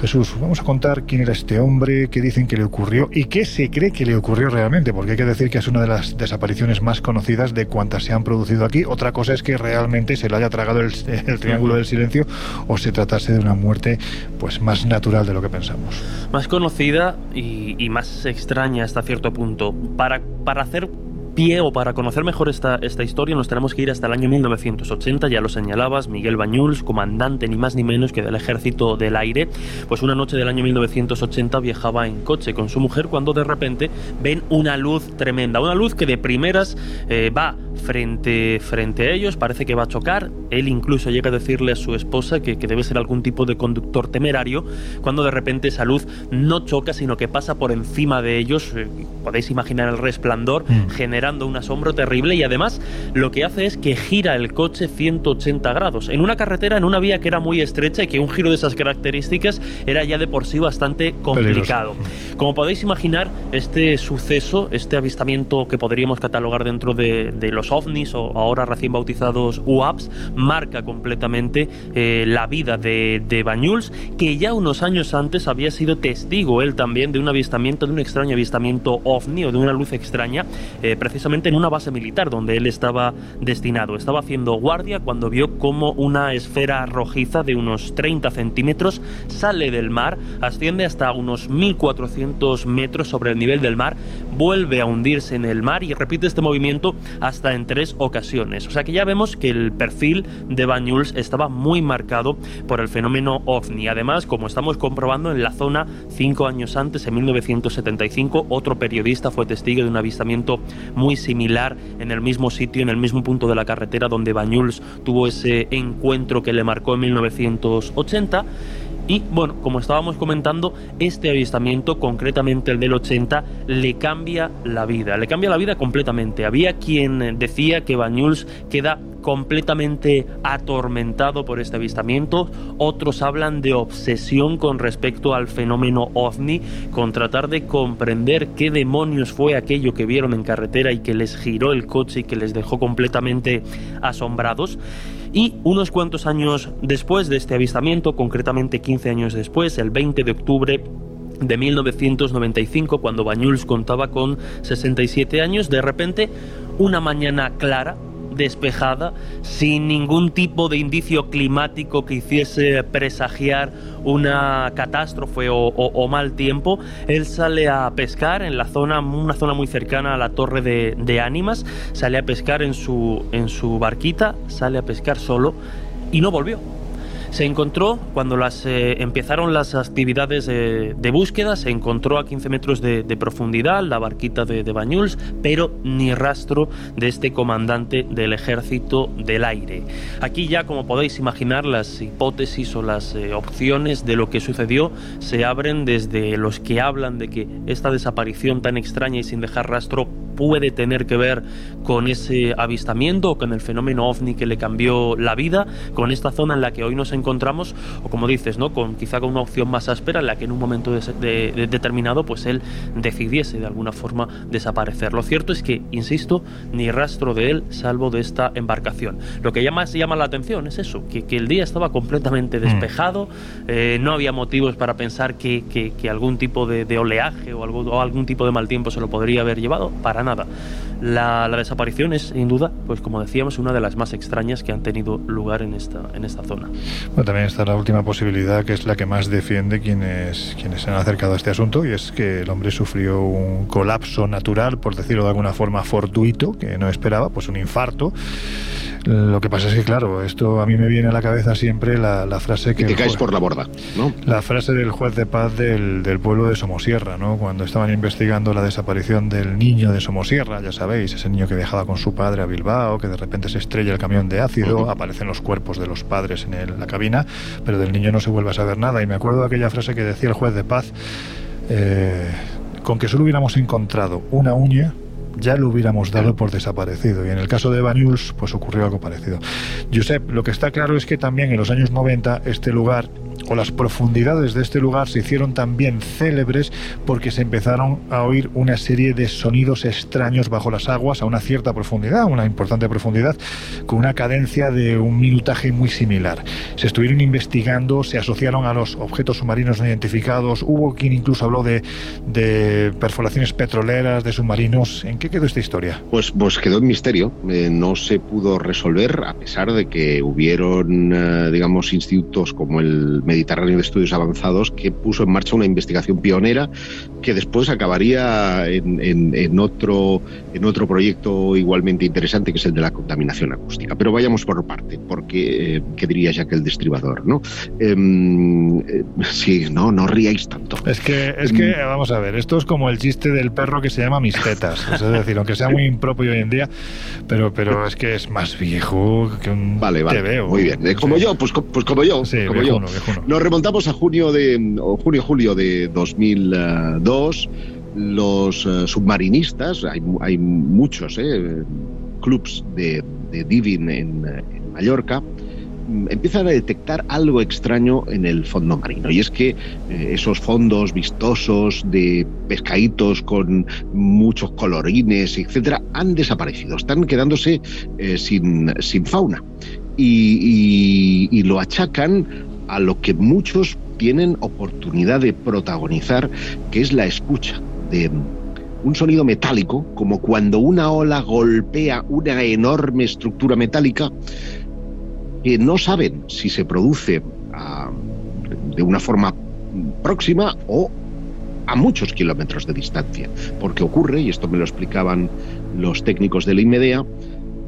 Jesús, vamos a contar quién era este hombre, qué dicen que le ocurrió y qué se cree que le ocurrió realmente, porque hay que decir que es una de las desapariciones más conocidas de cuantas se han producido aquí. Otra cosa es que realmente se le haya tragado el, el Triángulo del Silencio o se tratase de una muerte pues más natural de lo que pensamos. Más conocida y, y más extraña hasta cierto punto. Para, para hacer pie o para conocer mejor esta, esta historia nos tenemos que ir hasta el año 1980, ya lo señalabas, Miguel Bañuls, comandante ni más ni menos que del ejército del aire, pues una noche del año 1980 viajaba en coche con su mujer cuando de repente ven una luz tremenda, una luz que de primeras eh, va frente, frente a ellos, parece que va a chocar. Él incluso llega a decirle a su esposa que, que debe ser algún tipo de conductor temerario, cuando de repente esa luz no choca, sino que pasa por encima de ellos. Eh, Podéis imaginar el resplandor Mm. Generando un asombro terrible y además lo que hace es que gira el coche 180 grados en una carretera, en una vía que era muy estrecha y que un giro de esas características era ya de por sí bastante complicado. Como podéis imaginar, este suceso, este avistamiento que podríamos catalogar dentro de, de los ovnis o ahora recién bautizados UAPs, marca completamente eh, la vida de, de Banyuls, que ya unos años antes había sido testigo él también de un avistamiento, de un extraño avistamiento ovni o de una luz extraña, eh, precisamente en una base militar donde él estaba destinado. Estaba haciendo guardia cuando vio como una esfera rojiza de unos 30 centímetros sale del mar, asciende hasta unos 1400 metros sobre el nivel del mar, vuelve a hundirse en el mar y repite este movimiento hasta en tres ocasiones. O sea que ya vemos que el perfil de Banyuls estaba muy marcado por el fenómeno ovni. Además, como estamos comprobando en la zona cinco años antes, en 1975, otro periodista fue testigo de un avistamiento muy similar en el mismo sitio, en el mismo punto de la carretera donde Banyuls tuvo ese encuentro que le marcó en 1980. Y bueno, como estábamos comentando, este avistamiento, concretamente el del 80, le cambia la vida, le cambia la vida completamente. Había quien decía que Banyuls queda completamente atormentado por este avistamiento, otros hablan de obsesión con respecto al fenómeno ovni, con tratar de comprender qué demonios fue aquello que vieron en carretera y que les giró el coche y que les dejó completamente asombrados. Y unos cuantos años después de este avistamiento, concretamente 15 años después, el 20 de octubre de 1995, cuando Bañuls contaba con 67 años, de repente, una mañana clara, despejada, sin ningún tipo de indicio climático que hiciese presagiar una catástrofe o, mal tiempo, él sale a pescar en la zona, una zona muy cercana a la torre de, de Ánimas, sale a pescar en su, en su barquita, sale a pescar solo y no volvió. Se encontró, cuando las, eh, empezaron las actividades eh, de búsqueda, se encontró a 15 metros de, profundidad la barquita de, de Bañuls, pero ni rastro de este comandante del ejército del aire. Aquí ya, como podéis imaginar, las hipótesis o las eh, opciones de lo que sucedió se abren desde los que hablan de que esta desaparición tan extraña y sin dejar rastro puede tener que ver con ese avistamiento o con el fenómeno ovni que le cambió la vida, con esta zona en la que hoy nos encontramos, o como dices, ¿no? Con quizá con una opción más áspera en la que en un momento de- de- de- determinado pues él decidiese de alguna forma desaparecer. Lo cierto es que, insisto, ni rastro de él salvo de esta embarcación. Lo que ya más llama la atención es eso, que, que el día estaba completamente despejado, eh, no había motivos para pensar que, que- que algún tipo de, de oleaje o, algo- o algún tipo de mal tiempo se lo podría haber llevado, para nada. La, la desaparición es, sin duda, pues como decíamos, una de las más extrañas que han tenido lugar en esta, en esta zona. Bueno, también está la última posibilidad, que es la que más defiende quienes, quienes se han acercado a este asunto, y es que el hombre sufrió un colapso natural, por decirlo de alguna forma fortuito, que no esperaba, pues un infarto. Lo que pasa es que, claro, esto a mí me viene a la cabeza siempre la, la frase que... Y te el caes juez- por la borda, ¿no? La frase del juez de paz del, del pueblo de Somosierra, ¿no? Cuando estaban investigando la desaparición del niño de Somosierra, ya sabéis, ese niño que viajaba con su padre a Bilbao, que de repente se estrella el camión de ácido, aparecen los cuerpos de los padres en el- la cabina, pero del niño no se vuelve a saber nada. Y me acuerdo de aquella frase que decía el juez de paz, eh, con que solo hubiéramos encontrado una uña, ya lo hubiéramos dado por desaparecido. Y en el caso de Banyuls, pues ocurrió algo parecido. Josep, lo que está claro es que también en los años 90 este lugar o las profundidades de este lugar se hicieron también célebres porque se empezaron a oír una serie de sonidos extraños bajo las aguas a una cierta profundidad, una importante profundidad, con una cadencia de un minutaje muy similar. Se estuvieron investigando, se asociaron a los objetos submarinos no identificados, hubo quien incluso habló de, de perforaciones petroleras, de submarinos. ¿En qué quedó esta historia? Pues, pues quedó en misterio, eh, no se pudo resolver a pesar de que hubieron, eh, digamos, institutos como el Mediterráneo de Estudios Avanzados que puso en marcha una investigación pionera que después acabaría en, otro, en otro proyecto igualmente interesante que es el de la contaminación acústica. Pero vayamos por parte, porque, eh, ¿qué diría ya que el destribador? ¿no? Em, eh, sí, no, no ríais tanto. Es que, es que, mm. vamos a ver, esto es como el chiste del perro que se llama mis tetas. Es decir, aunque sea muy impropio hoy en día, pero, pero es que es más viejo que un vale, vale, veo. Muy bien. como yo, pues, pues como yo. como yo. Nos remontamos a junio de junio-julio de 2002. Los eh, submarinistas, hay, muchos eh, clubs de, de diving en, Mallorca, Mm, empiezan a detectar algo extraño en el fondo marino. Y es que eh, esos fondos vistosos de pescaditos con muchos colorines, etcétera, han desaparecido. Están quedándose eh, sin, sin, fauna. y lo achacan a lo que muchos tienen oportunidad de protagonizar, que es la escucha de un sonido metálico, como cuando una ola golpea una enorme estructura metálica, que no saben si se produce ah, de una forma próxima o a muchos kilómetros de distancia. Porque ocurre, y esto me lo explicaban los técnicos de la IMEDEA,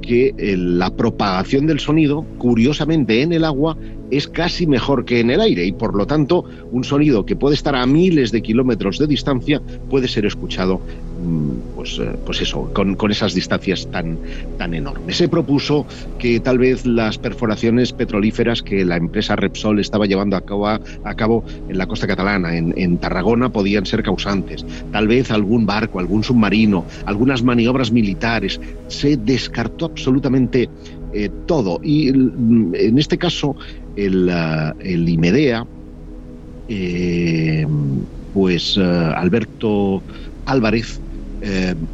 que eh, la propagación del sonido, curiosamente en el agua, es casi mejor que en el aire y por lo tanto un sonido que puede estar a miles de kilómetros de distancia puede ser escuchado mm, pues, eh, pues eso, con, esas distancias tan, tan enormes. Se propuso que tal vez las perforaciones petrolíferas que la empresa Repsol estaba llevando a cabo, a cabo en la costa catalana, en, en Tarragona, podían ser causantes. Tal vez algún barco, algún submarino, algunas maniobras militares. Se descartó absolutamente eh, todo. Y mm, en este caso, el, el IMEDEA, eh, pues eh, Alberto Álvarez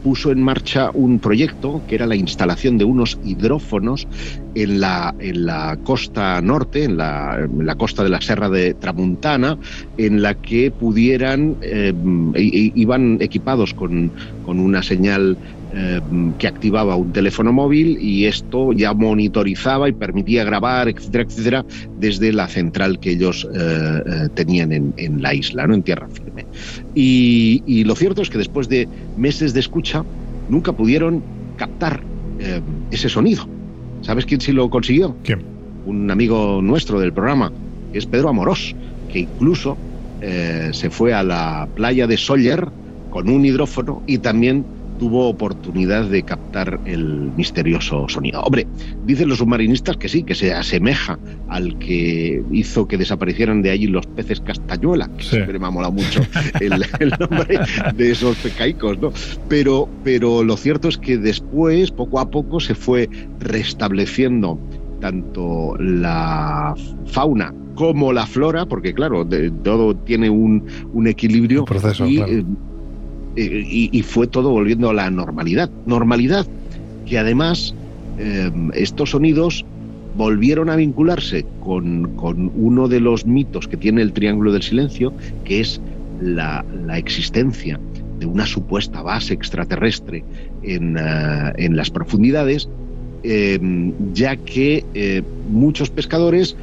puso en marcha un proyecto que era la instalación de unos hidrófonos en la, en la costa norte, en la, la costa de la Serra de Tramuntana, en la que pudieran, iban equipados con, con una señal eh, que activaba un teléfono móvil y esto ya monitorizaba y permitía grabar, etcétera, etcétera, desde la central que ellos eh, eh, tenían en, la isla, ¿no? en tierra firme. Y, lo cierto es que después de meses de escucha, nunca pudieron captar ese sonido. ¿Sabes quién sí lo consiguió? ¿Quién? Un amigo nuestro del programa, que es Pedro Amorós, que incluso se fue a la playa de Soller con un hidrófono y también tuvo oportunidad de captar el misterioso sonido. Hombre, dicen los submarinistas que sí, que se asemeja al que hizo que desaparecieran de allí los peces castañuela, que siempre me ha molado mucho el, nombre de esos pecaicos, ¿no? Pero, pero lo cierto es que después, poco a poco, se fue restableciendo tanto la fauna como la flora, porque claro, todo tiene un, equilibrio. proceso, eh, eh, y, fue todo volviendo a la normalidad. Normalidad que además em, estos sonidos volvieron a vincularse con, uno de los mitos que tiene el Triángulo del Silencio, que es la, existencia de una supuesta base extraterrestre en, eh, en las profundidades, em, ya que eh, muchos pescadores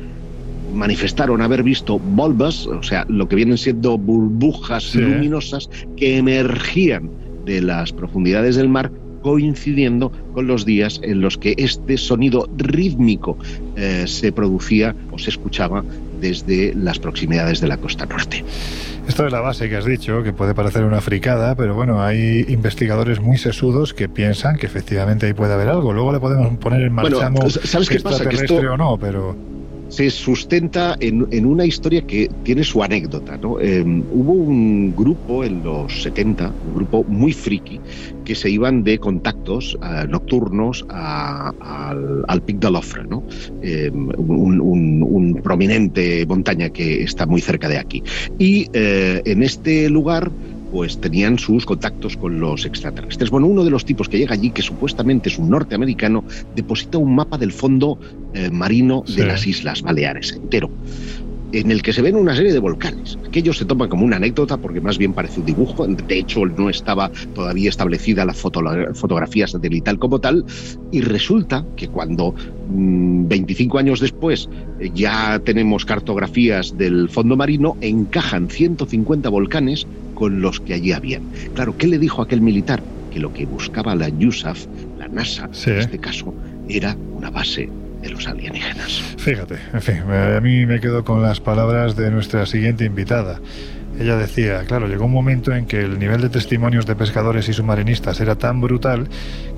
manifestaron haber visto volvas, o sea, lo que vienen siendo burbujas luminosas que emergían de las profundidades del mar coincidiendo con los días en los que este sonido rítmico eh, se producía o se escuchaba desde las proximidades de la costa norte. Esto es la base que has dicho, que puede parecer una fricada, pero bueno, hay investigadores muy sesudos que piensan que efectivamente ahí puede haber algo. Luego le podemos poner en marcha bueno, ¿sabes qué pasa? Que esto... o no, pero se sustenta en, una historia que tiene su anécdota. ¿no? Em, hubo un grupo en los 70, un grupo muy friki, que se iban de contactos eh, nocturnos al, al Pic de l'Ofre, ¿no? Em, un, prominente montaña que está muy cerca de aquí. Y eh, en este lugar pues tenían sus contactos con los extraterrestres. Bueno, uno de los tipos que llega allí, que supuestamente es un norteamericano, deposita un mapa del fondo eh, marino de las Islas Baleares entero. en el que se ven una serie de volcanes. Aquello se toma como una anécdota porque más bien parece un dibujo. De hecho, no estaba todavía establecida la fotografía satelital como tal. Y resulta que cuando 25 mm, años después ya tenemos cartografías del fondo marino, encajan 150 volcanes con los que allí habían. Claro, ¿qué le dijo aquel militar? Que lo que buscaba la USAF, la NASA, en este caso, era una base de los alienígenas. Fíjate, en fin, a mí me quedo con las palabras de nuestra siguiente invitada. Ella decía, claro, llegó un momento en que el nivel de testimonios de pescadores y submarinistas era tan brutal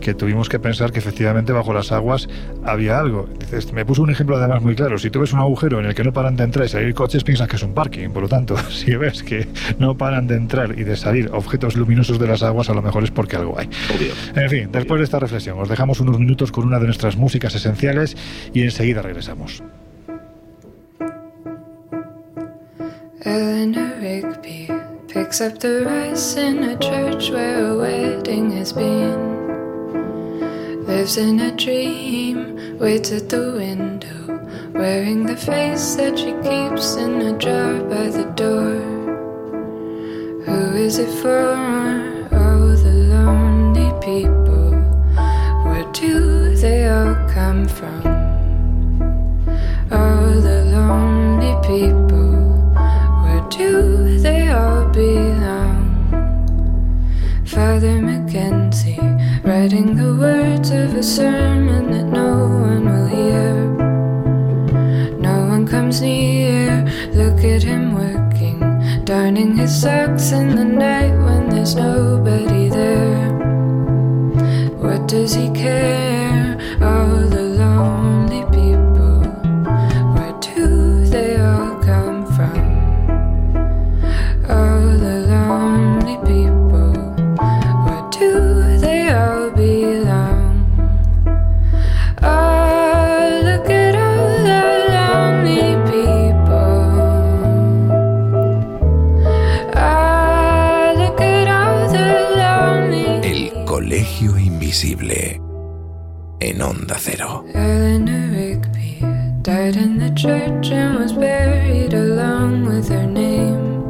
que tuvimos que pensar que efectivamente bajo las aguas había algo. Dices, me puso un ejemplo además muy claro. Si tú ves un agujero en el que no paran de entrar y salir coches, piensas que es un parking. Por lo tanto, si ves que no paran de entrar y de salir objetos luminosos de las aguas, a lo mejor es porque algo hay. En fin, después de esta reflexión, os dejamos unos minutos con una de nuestras músicas esenciales y enseguida regresamos. Eleanor Rigby picks up the rice in a church where a wedding has been. Lives in a dream, waits at the window, wearing the face that she keeps in a jar by the door. Who is it for? Oh, the lonely people. Where do they all come from? Oh, the lonely people Father Mackenzie, writing the words of a sermon that no one will hear. No one comes near, look at him working, darning his socks in the night when there's nobody there. What does he care? All Onda Cero. Eleanor Rigby died in the church and was buried along with her name.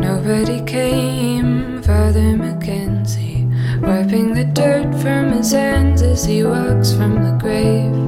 Nobody came, Father Mackenzie, wiping the dirt from his hands as he walks from the grave.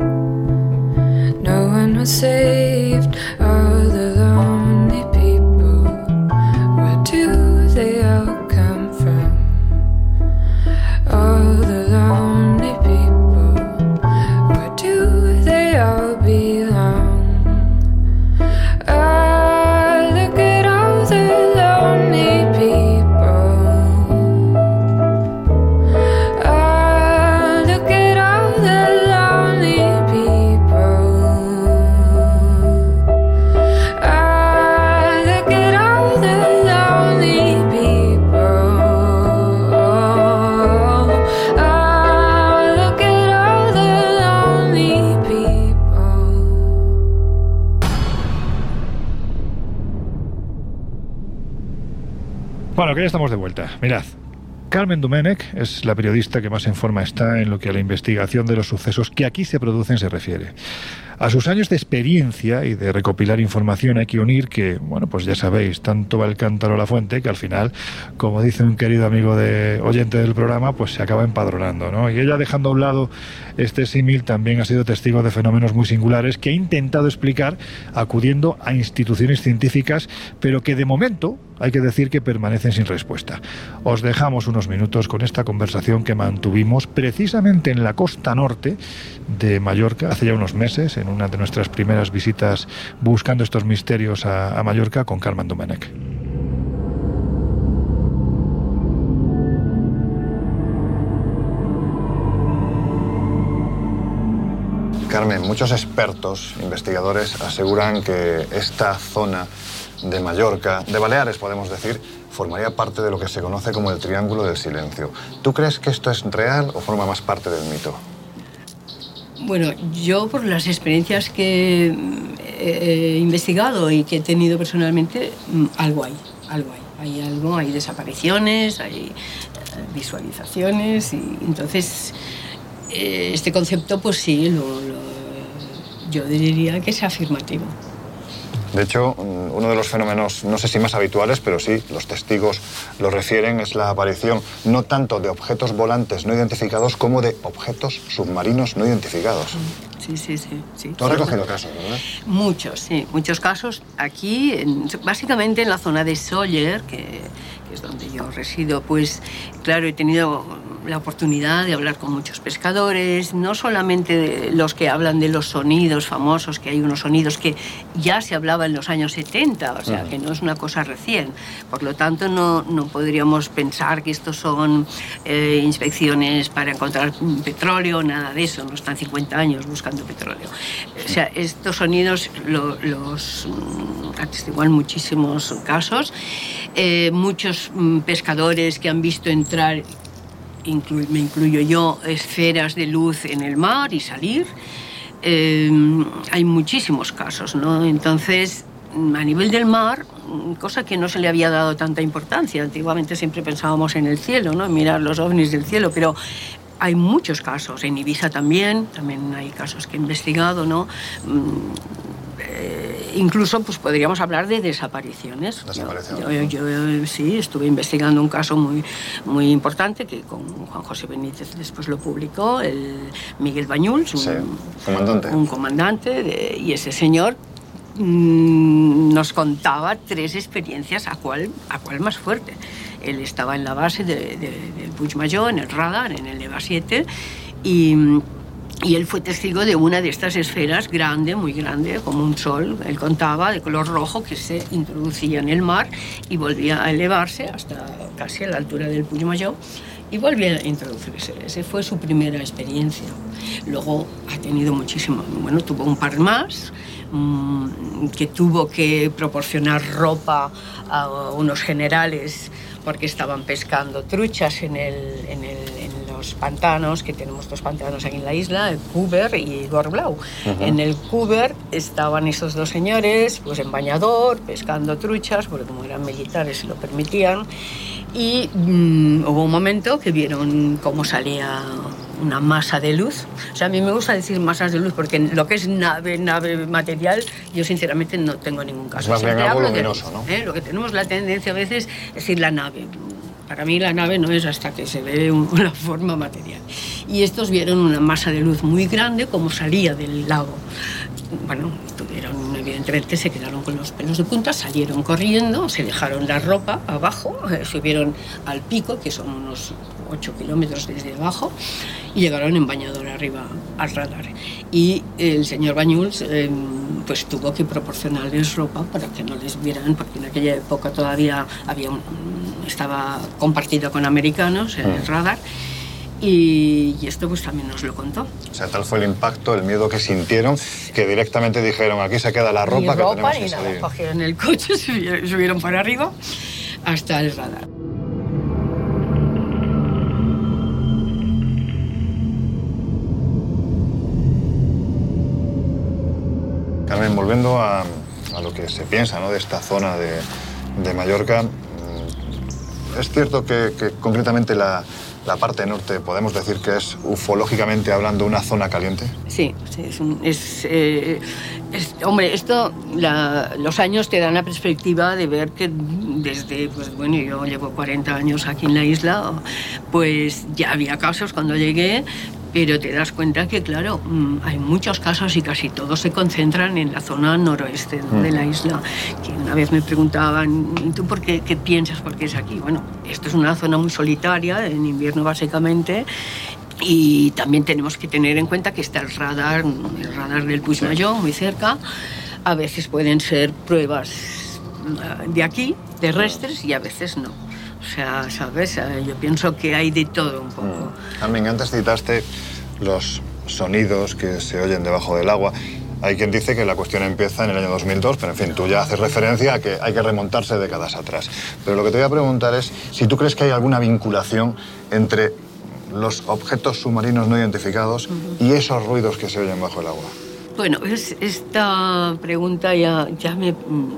Mirad. Carmen Dumenech es la periodista que más en forma está en lo que a la investigación de los sucesos que aquí se producen se refiere. A sus años de experiencia y de recopilar información hay que unir que, bueno, pues ya sabéis, tanto va el cántaro a la fuente que al final, como dice un querido amigo de oyente del programa, pues se acaba empadronando, ¿no? Y ella dejando a un lado este símil también ha sido testigo de fenómenos muy singulares que ha intentado explicar acudiendo a instituciones científicas, pero que de momento hay que decir que permanecen sin respuesta. Os dejamos unos minutos con esta conversación que mantuvimos precisamente en la costa norte de Mallorca hace ya unos meses, en una de nuestras primeras visitas buscando estos misterios a, Mallorca con Carmen Domenech. Carmen, muchos expertos, investigadores, aseguran que esta zona de Mallorca, de Baleares podemos decir, formaría parte de lo que se conoce como el Triángulo del Silencio. ¿Tú crees que esto es real o forma más parte del mito? Bueno, yo por las experiencias que mm, he investigado y que he tenido personalmente, mm, algo hay, algo hay. Hay algo, hay desapariciones, hay eh, visualizaciones y entonces eh, este concepto pues sí, lo- lo- yo diría que es afirmativo. De hecho, mm, uno de los fenómenos, no sé si más habituales, pero sí, los testigos lo refieren, es la aparición no tanto de objetos volantes no identificados como de objetos submarinos no identificados. Sí, sí, sí. sí. Tú has recogido casos, ¿verdad? Muchos, sí, muchos casos. Aquí, en- básicamente en la zona de Sawyer, que, que es donde yo resido, pues claro, he tenido la oportunidad de hablar con muchos pescadores, no solamente los que hablan de los sonidos famosos, que hay unos sonidos que ya se hablaba en los años 70, o sea, que no es una cosa recién. Por lo tanto, no, no podríamos pensar que estos son eh, inspecciones para encontrar petróleo, nada de eso, no están 50 años buscando petróleo. O sea, estos sonidos lo- los mm, atestiguan muchísimos casos. Eh, muchos mm, pescadores que han visto entrar inclu- me incluyo yo, esferas de luz en el mar y salir. Eh, hay muchísimos casos, ¿no? Entonces, mm, a nivel del mar, mm, cosa que no se le había dado tanta importancia. Antiguamente siempre pensábamos en el cielo, ¿no? Mirar los ovnis del cielo, pero hay muchos casos. En Ibiza también, también hay casos que he investigado, ¿no? Eh, incluso pues podríamos hablar de desapariciones. Desapariciones. Yo, yo, yo, sí estuve investigando un caso muy, muy importante que con Juan José Benítez después lo publicó, el Miguel Bañuls, un, Sí, comandante. un comandante, de- y ese señor mm, nos contaba tres experiencias, a cuál, a cuál más fuerte. Él estaba en la base de- de- del Puigmayó, en el radar, en el EVA 7, y, y él fue testigo de una de estas esferas grande, muy grande, como un sol, él contaba, de color rojo, que se introducía en el mar y volvía a elevarse hasta casi a la altura del Puigmayó y volvía a introducirse. Esa fue su primera experiencia. Luego ha tenido muchísimo, bueno, tuvo un par más, mm, que tuvo que proporcionar ropa a unos generales porque estaban pescando truchas en, el, los pantanos, que tenemos dos pantanos aquí en la isla, el Cuber y Gorblau. En el Cuber estaban esos dos señores, pues en bañador, pescando truchas, porque como eran militares se lo permitían. Y mm, hubo un momento que vieron cómo salía una masa de luz. O sea, a mí me gusta decir masas de luz porque lo que es nave, nave material, yo sinceramente no tengo ningún caso. Es más bien algo de luminoso, ¿no? ¿eh? Lo que tenemos la tendencia a veces es decir la nave. Para mí la nave no es hasta que se ve un- una forma material. Y estos vieron una masa de luz muy grande como salía del lago. Bueno, tuvieron, evidentemente se quedaron con los pelos de punta, salieron corriendo, se dejaron la ropa abajo, eh, subieron al pico, que son unos 8 kilómetros desde abajo, y llegaron en bañador arriba al radar. Y el señor Bañuls eh, pues tuvo que proporcionarles ropa para que no les vieran, porque en aquella época todavía había un- estaba compartido con americanos el radar. Y, y esto pues también nos lo contó. O sea, tal fue el impacto, el miedo que sintieron, que directamente dijeron, aquí se queda la ropa ni que ropa tenemos que nada. salir. Cogieron el coche, subieron, subieron para arriba hasta el radar. Carmen, volviendo a, a lo que se piensa ¿no? de esta zona de, de Mallorca, mm, es cierto que, que concretamente la, la parte norte podemos decir que es ufológicamente hablando una zona caliente. Sí, sí, es, un- es, eh, hombre, esto, los años te dan la perspectiva de ver que desde, pues bueno, yo llevo 40 años aquí en la isla, pues ya había casos cuando llegué, pero te das cuenta que, claro, mm, hay muchos casos y casi todos se concentran en la zona noroeste ¿no? de la isla. Que una vez me preguntaban, "¿Y ¿tú por qué, qué piensas por qué es aquí? Bueno, esto es una zona muy solitaria, en invierno básicamente, y también tenemos que tener en cuenta que está el radar, el radar del Puigmayó, muy cerca. A veces pueden ser pruebas eh, de aquí, terrestres, y a veces no. O sea, ¿sabes? Eh, Yo pienso que hay de todo un poco. Carmen, antes citaste los sonidos que se oyen debajo del agua. Hay quien dice que la cuestión empieza en el año 2002, pero en fin, tú ya haces referencia a que hay que remontarse décadas atrás. Pero lo que te voy a preguntar es si tú crees que hay alguna vinculación entre los objetos submarinos no identificados y esos ruidos que se oyen bajo el agua. Bueno, es- esta pregunta ya, ya me,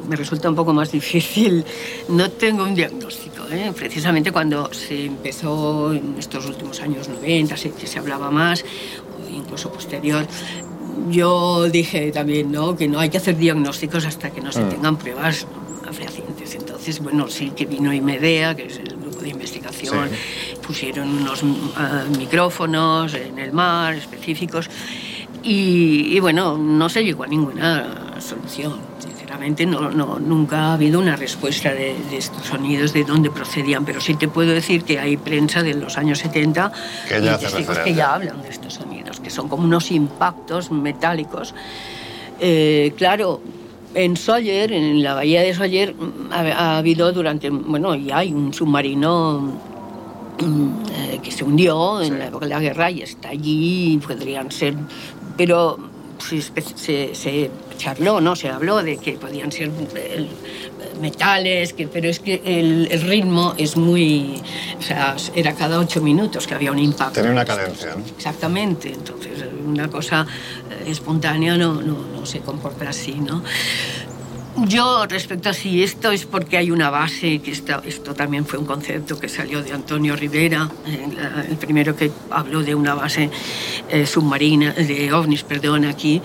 me resulta un poco más difícil. No tengo un diagnóstico. ¿eh? Precisamente cuando se empezó en estos últimos años 90, se, que se hablaba más, o incluso posterior, yo dije también, ¿no? Que no hay que hacer diagnósticos hasta que no se Mm. tengan pruebas fehacientes. Entonces, bueno, sí que vino IMEDEA, que es el grupo de investigación, pusieron unos ah, micrófonos en el mar específicos y, y, bueno, no se llegó a ninguna solución. Sinceramente, no, no, nunca ha habido una respuesta de, de estos sonidos, de dónde procedían, pero sí te puedo decir que hay prensa de los años 70 Que ya y que hablan de estos sonidos, que son como unos impactos metálicos. Eh, claro, en Sawyer, en la bahía de Sawyer, ha, ha habido durante, bueno, y hay un submarino mm, eh, que se hundió en la época de la guerra y está allí, podrían ser, pero se, se, se charló, ¿no? Se habló de que podían ser eh, metales, que, pero es que el, el ritmo es muy, o sea, era cada ocho minutos que había un impacto. Tenía una cadencia, ¿no? Exactamente, entonces una cosa eh, espontánea no, no, no se comporta así, ¿no? Yo respecto a si esto es porque hay una base, que esto, esto también fue un concepto que salió de Antonio Rivera, el primero que habló de una base eh, submarina, de ovnis, perdón, aquí.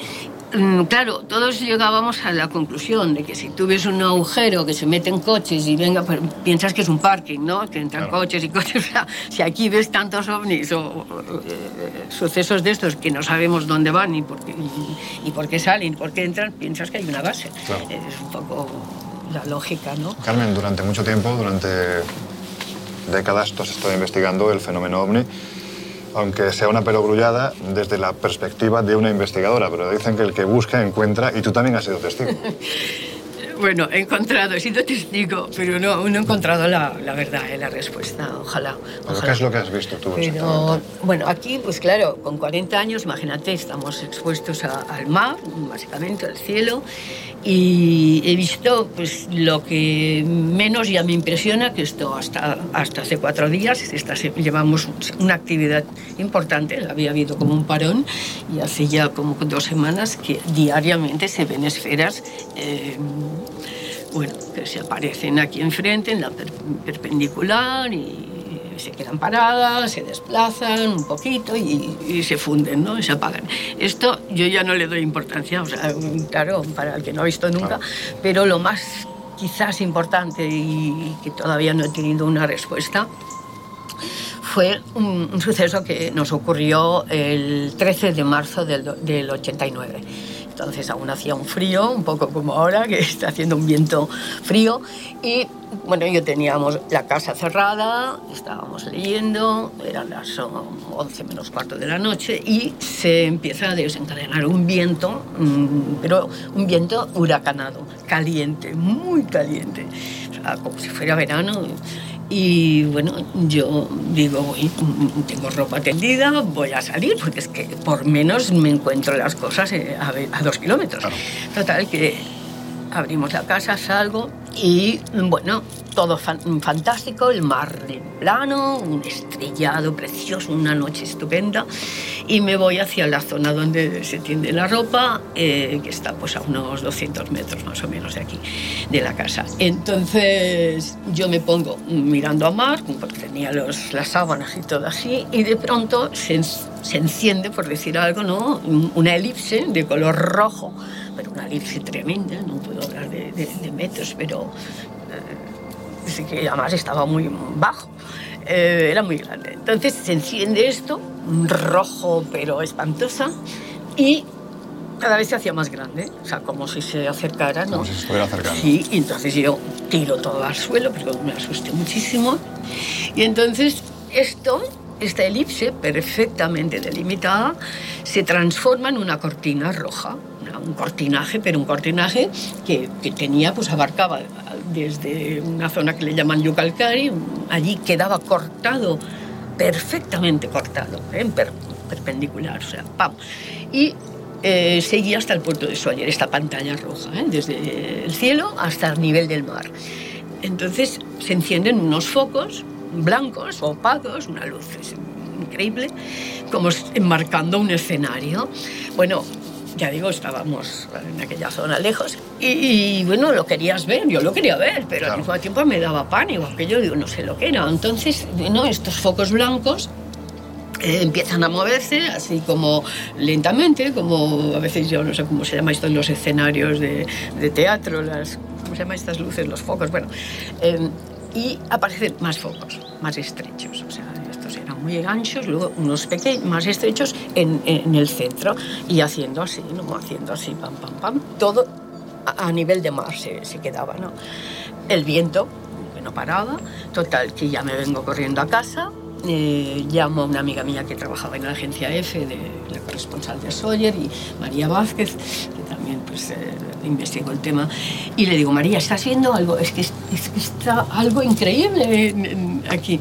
Mm, Claro, todos llegábamos a la conclusión de que si tú ves un agujero que se meten coches y venga, pues, piensas que es un parking, ¿no? Que entran coches y coches. O sea, si aquí ves tantos ovnis o, o, eh, sucesos de estos que no sabemos dónde van ni por qué, y, y por qué salen, por qué entran, piensas que hay una base. Claro. Es un poco la lógica, ¿no? Carmen, durante mucho tiempo, durante décadas, tú has estado investigando el fenómeno ovni, aunque sea una perogrullada desde la perspectiva de una investigadora, pero dicen que el que busca encuentra y tú también has sido testigo. Bueno, he encontrado, he sido testigo, pero no, no he encontrado la, la verdad, eh, la respuesta. Ojalá. ¿Pero ojalá. qué es lo que has visto tú? Pero bueno, aquí, pues claro, con 40 años, imagínate, estamos expuestos a- al mar, básicamente al cielo, y he visto pues lo que menos ya me impresiona, que esto hasta, hasta hace cuatro días, esta llevamos una actividad importante, había habido como un parón, y hace ya como dos semanas que diariamente se ven esferas. eh, bueno, que se aparecen aquí enfrente, en la per- perpendicular, y se quedan paradas, se desplazan un poquito y, y se funden, ¿no? Y se apagan. Esto yo ya no le doy importancia, o sea, claro, para el que no ha visto nunca, pero lo más quizás importante y que todavía no he tenido una respuesta fue un, un suceso que nos ocurrió el 13 de marzo del, del 89. Entonces aún hacía un frío, un poco como ahora, que está haciendo un viento frío. Y bueno, yo teníamos la casa cerrada, estábamos leyendo, eran las oh, 11 menos cuarto de la noche, y se empieza a desencadenar un viento, mm, pero un viento huracanado, caliente, muy caliente, como si fuera verano. Y bueno, yo digo, voy, tengo ropa tendida, voy a salir, porque es que por menos me encuentro las cosas eh, a, a dos kilómetros. Total, que abrimos la casa, salgo y bueno, todo fan- fantástico, el mar en plano, un estrellado precioso, una noche estupenda y me voy hacia la zona donde se tiende la ropa, eh, que está pues a unos 200 metros más o menos de aquí, de la casa. Entonces yo me pongo mirando a mar, porque tenía los, las sábanas y todo así, y de pronto se, se enciende, por decir algo, ¿no? una elipse de color rojo, pero una elipse tremenda, no puedo hablar de, de- de metros, pero eh, que además estaba muy bajo. Eh, era muy grande. Entonces se enciende esto, rojo pero espantosa, y cada vez se hacía más grande, o sea, como si se acercara, ¿no? Como si se estuviera acercando. Sí, y entonces yo tiro todo al suelo, pero me asusté muchísimo. Y entonces esto, esta elipse perfectamente delimitada, se transforma en una cortina roja, un cortinaje, pero un cortinaje que, que tenía, pues abarcaba desde una zona que le llaman Yucalcari, allí quedaba cortado, perfectamente cortado, ¿eh? per- perpendicular, o sea, pam. Y eh, seguía hasta el puerto de Sawyer, esta pantalla roja, ¿eh? desde el cielo hasta el nivel del mar. Entonces se encienden unos focos blancos, opacos, una luz increíble, como enmarcando un escenario. Bueno, ya digo, estábamos en aquella zona lejos y, y, bueno, lo querías ver, yo lo quería ver, pero al mismo tiempo me daba pánico, que yo digo, no sé lo que era. Entonces, bueno, estos focos blancos eh, empiezan a moverse así como lentamente, como a veces yo no sé cómo se llama esto en los escenarios de, de teatro, las, ¿cómo se llama estas luces? Los focos, bueno. eh, y aparecen más focos, más estrechos. O sea, muy anchos, luego unos pequeños, más estrechos en, en el centro y haciendo así, ¿no? Haciendo así, pam, pam, pam. Todo a, a nivel de mar se, se quedaba, ¿no? El viento, que no paraba. Total, que ya me vengo corriendo a casa. eh, llamo a una amiga mía que trabajaba en la agencia F, de, la corresponsal de Sawyer, y María Vázquez, que también pues, eh, investigó el tema, y le digo, María, ¿estás viendo algo? Es que, es, es que está algo increíble en- en- aquí.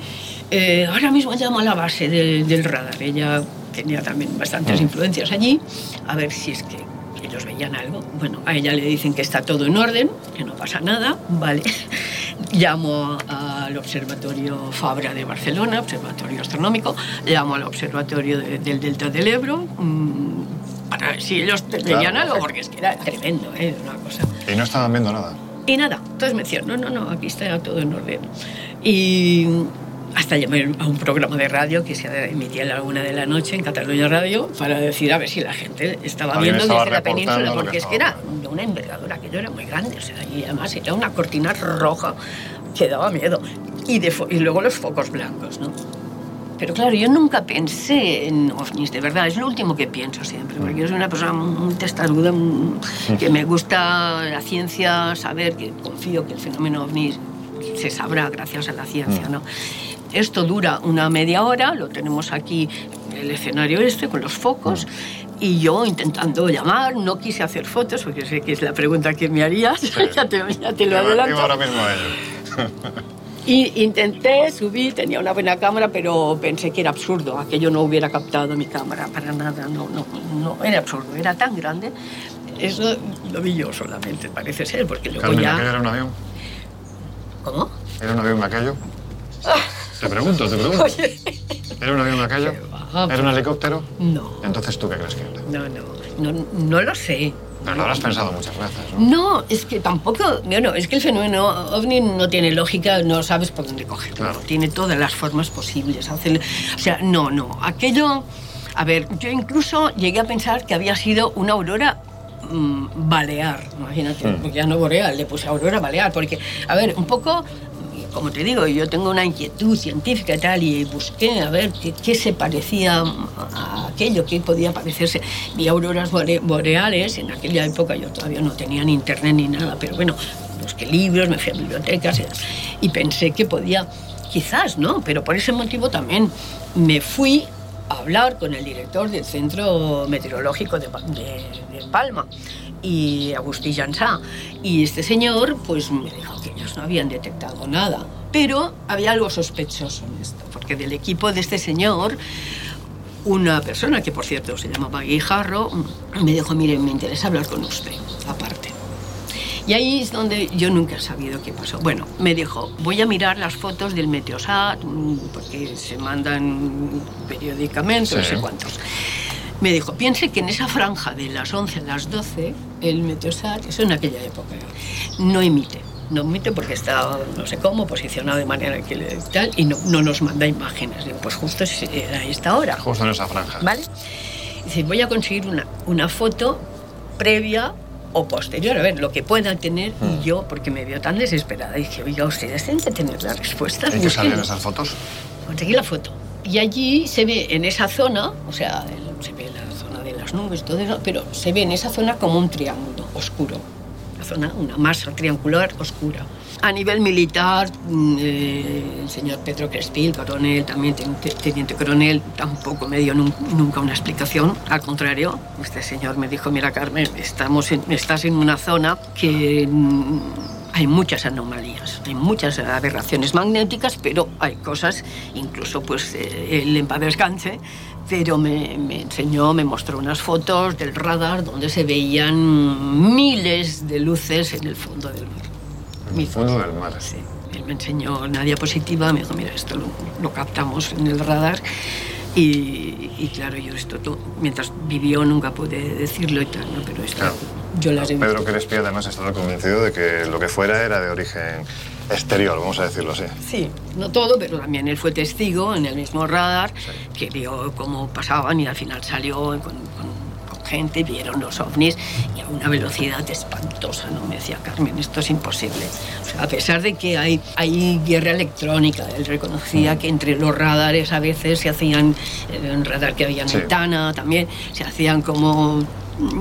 Eh, ahora mismo llamo a la base de- del radar. Ella tenía también bastantes influencias allí, a ver si es que ellos veían algo. Bueno, a ella le dicen que está todo en orden, que no pasa nada, vale. Llamo al Observatorio Fabra de Barcelona, Observatorio Astronómico, llamo al Observatorio de- del Delta del Ebro, mm, para ver si ellos veían algo, porque es que era tremendo, ¿eh? una cosa. Y no estaban viendo nada. Y nada, entonces me decían, no, no, no, aquí está todo en orden. Y hasta llamé a un programa de radio que se emitía a la una de la noche en Cataluña Radio para decir a ver si la gente estaba Alguien viendo estaba desde la península, que porque es que era de una envergadura, aquello era muy grande, o sea, y además era una cortina roja que daba miedo. Y, de y luego los focos blancos, ¿no? Pero claro, yo nunca pensé en ovnis, de verdad, es lo último que pienso siempre, porque yo soy una persona muy testaruda, que me gusta la ciencia, saber, que confío que el fenómeno ovni se sabrá gracias a la ciencia, ¿no? Esto dura una media hora, lo tenemos aquí en el escenario este con los focos. Y yo intentando llamar, no quise hacer fotos, porque sé que es la pregunta que me harías, ya, te, ya te lo Iba- adelanto. ahora mismo a ello. Y intenté subir, tenía una buena cámara, pero pensé que era absurdo, aquello no hubiera captado mi cámara para nada, no, no, no, era absurdo, era tan grande. Eso lo vi yo solamente, parece ser, porque luego Carmen, ya... ¿aquello era un avión? ¿Cómo? ¿Era un avión aquello? Te pregunto, te pregunto. Oye, ¿Era un avión aquello? va, ¿Era un helicóptero? no, Entonces, ¿tú qué crees que era? no, no, no, no lo sé. Pero lo habrás pensado muchas veces, ¿no? No, es que tampoco, bueno, es que el fenómeno ovni no tiene lógica, no sabes por dónde cogerlo. Claro. Tiene todas las formas posibles. hacer- o sea, no, no, aquello, a ver, yo incluso llegué a pensar que había sido una aurora mm, balear, imagínate, porque ya no boreal, le puse aurora balear, porque, a ver, un poco, como te digo, yo tengo una inquietud científica y tal, y busqué a ver qué, se parecía a aquello, qué podía parecerse. Vi auroras bore- boreales, en aquella época yo todavía no tenía ni internet ni nada, pero bueno, busqué libros, me fui a bibliotecas y, pensé que podía, quizás, ¿no? Pero por ese motivo también me fui a hablar con el director del Centro Meteorológico de- de Palma y Agustí Jansá. Y este señor pues me dijo que ellos no habían detectado nada. Pero había algo sospechoso en esto, porque del equipo de este señor, una persona que por cierto se llamaba Guijarro, me dijo, mire, me interesa hablar con usted, aparte. Y ahí es donde yo nunca he sabido qué pasó. Bueno, me dijo, voy a mirar las fotos del Meteosat, porque se mandan periódicamente, no Sí. sé cuántos. Me dijo, piense que en esa franja de las 11 a las 12, el Meteosat, eso en aquella época, no emite. No emite porque está, no sé cómo, posicionado de manera que le- tal, y no, no nos manda imágenes. Digo, pues justo es- era esta hora. Justo en esa franja. ¿Vale? Dice, voy a conseguir una, una foto previa o posterior, a ver, lo que pueda tener Mm. y yo, porque me vio tan desesperada, dije, oiga, ustedes tienen que tener las respuestas. ¿En qué busquen". esas fotos? Conseguí la foto. Y allí se ve en esa zona, o sea, se ve la zona de las nubes, todo eso, pero se ve en esa zona como un triángulo oscuro. Una zona, una masa triangular oscura. A nivel militar, mm, eh, el señor Pedro Crespil, coronel, también ten- te- teniente coronel, tampoco me dio nun- nunca una explicación. Al contrario, este señor me dijo, mira Carmen, estamos en- estás en una zona que mm, hay muchas anomalías, hay muchas aberraciones magnéticas, pero hay cosas, incluso pues eh, el descanse, pero me, me enseñó, me mostró unas fotos del radar donde se veían miles de luces en el fondo del mar. En el fondo del mar. Sí, él me enseñó una diapositiva, me dijo, mira, esto lo, lo captamos en el radar. Y, y claro, yo esto, to- mientras vivió nunca pude decirlo y tal, ¿no? pero esto Claro. yo las he visto. Pedro Crespi además estaba convencido de que lo que fuera era de origen exterior, vamos a decirlo así. Sí, no todo, pero también él fue testigo en el mismo radar que vio cómo pasaban y al final salió con- con gente, vieron los ovnis y a una velocidad espantosa, ¿no? Me decía Carmen, esto es imposible. O sea, a pesar de que hay, hay guerra electrónica, él reconocía que entre los radares a veces se hacían, eh, un radar que había en Sí. Tana también, se hacían como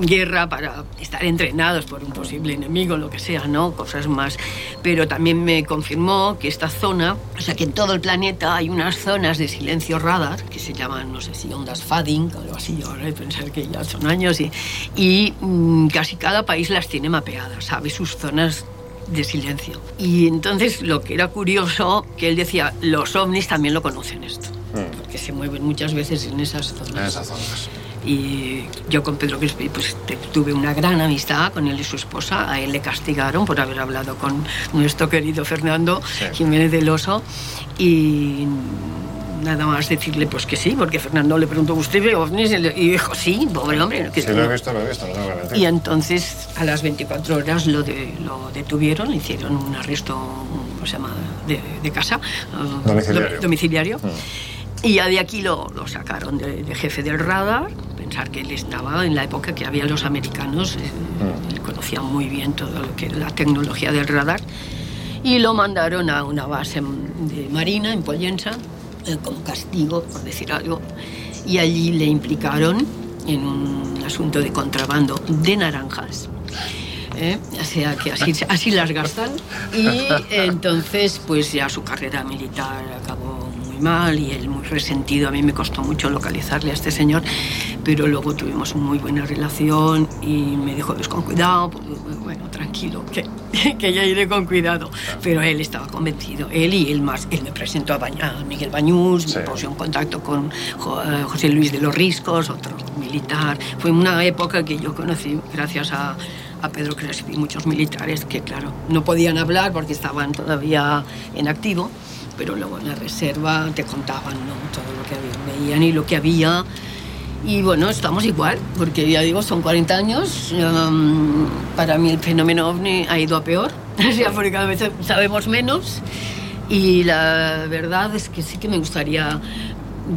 guerra para estar entrenados por un posible enemigo, lo que sea, ¿no? Cosas más. Pero también me confirmó que esta zona, o sea, que en todo el planeta hay unas zonas de silencio radar que se llaman, no sé si ondas Fading o algo así, ahora de pensar que ya son años, y, y mm, casi cada país las tiene mapeadas, sabe sus zonas de silencio. Y entonces lo que era curioso, que él decía, los ovnis también lo conocen esto, porque se mueven muchas veces en esas zonas. En esas zonas. Y yo con Pedro Crespi pues, tuve una gran amistad con él y su esposa. A él le castigaron por haber hablado con nuestro querido Fernando Jiménez del Oso. Y nada más decirle pues que sí, porque Fernando le preguntó, ¿usted ve ovnis? Y dijo, sí, pobre hombre. que Si lo he visto, lo he visto, no tengo que mentir. y entonces a las 24 horas lo, de- lo detuvieron, le hicieron un arresto, ¿cómo se llama?, de, de casa, Domiciliario. dom- domiciliario. Y ya de aquí lo, lo sacaron de, de jefe del radar, pensar que él estaba en la época que había los americanos, eh, él conocía muy bien todo lo que la tecnología del radar, y lo mandaron a una base de marina en Pollensa, eh, como castigo, por decir algo, y allí le implicaron en un asunto de contrabando de naranjas. ¿eh? O sea que así, así las gastan. Y entonces, pues ya su carrera militar acabó muy mal y él muy resentido. A mí me costó mucho localizarle a este señor, pero luego tuvimos una muy buena relación y me dijo, ves con cuidado, pues, bueno, tranquilo, que, que ya iré con cuidado. Pero él estaba convencido, él y él más. Él me presentó a, Baña- a Miguel Bañús, me puso en contacto con eh, José Luis de los Riscos, otro militar. Fue una época que yo conocí gracias a, a Pedro Crespi, muchos militares que, claro, no podían hablar porque estaban todavía en activo, pero luego en la reserva te contaban ¿no? todo lo que había- veían y lo que había. Y bueno, estamos igual, porque ya digo, son 40 años. um, para mí el fenómeno ovni ha ido a peor, porque cada vez sabemos menos. Y la verdad es que sí que me gustaría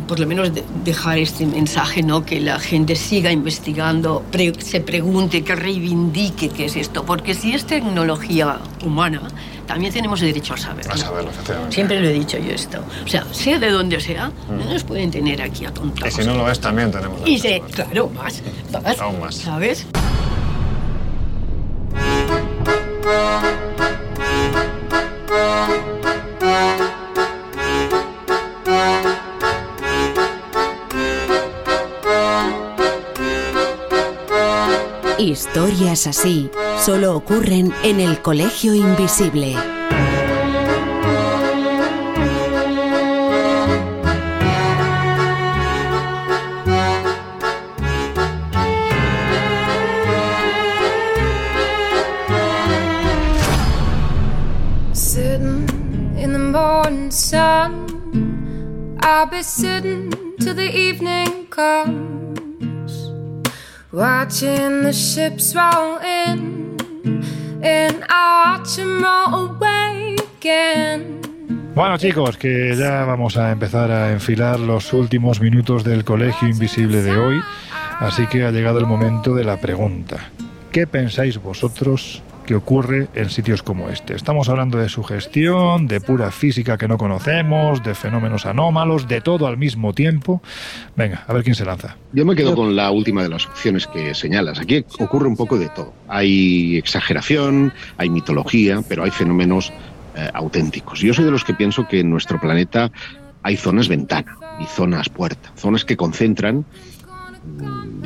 por lo menos de- dejar este mensaje, ¿no? Que la gente siga investigando, pre- se pregunte, que reivindique qué es esto, porque si es tecnología humana, también tenemos derecho a saberlo. A saberlo, efectivamente. Siempre lo he dicho yo esto. O sea, sea de donde sea, no nos pueden tener aquí Y atontados. si no lo es, también tenemos. Y claro, más, más, Aún más. ¿sabes? Historias así solo ocurren en el Colegio Invisible. Sitting in the morning sun, I'll be sitting till the evening comes, watching the ships roll in, and I watch them. Bueno chicos, que ya vamos a empezar a enfilar los últimos minutos del Colegio Invisible de hoy, así que ha llegado el momento de la pregunta. ¿Qué pensáis vosotros que ocurre en sitios como este? Estamos hablando de sugestión, de pura física que no conocemos, de fenómenos anómalos, de todo al mismo tiempo. Venga, a ver quién se lanza. Yo me quedo con la última de las opciones que señalas. Aquí ocurre un poco de todo. Hay exageración, hay mitología, pero hay fenómenos eh, auténticos. Yo soy de los que pienso que en nuestro planeta hay zonas ventana y zonas puerta, zonas que concentran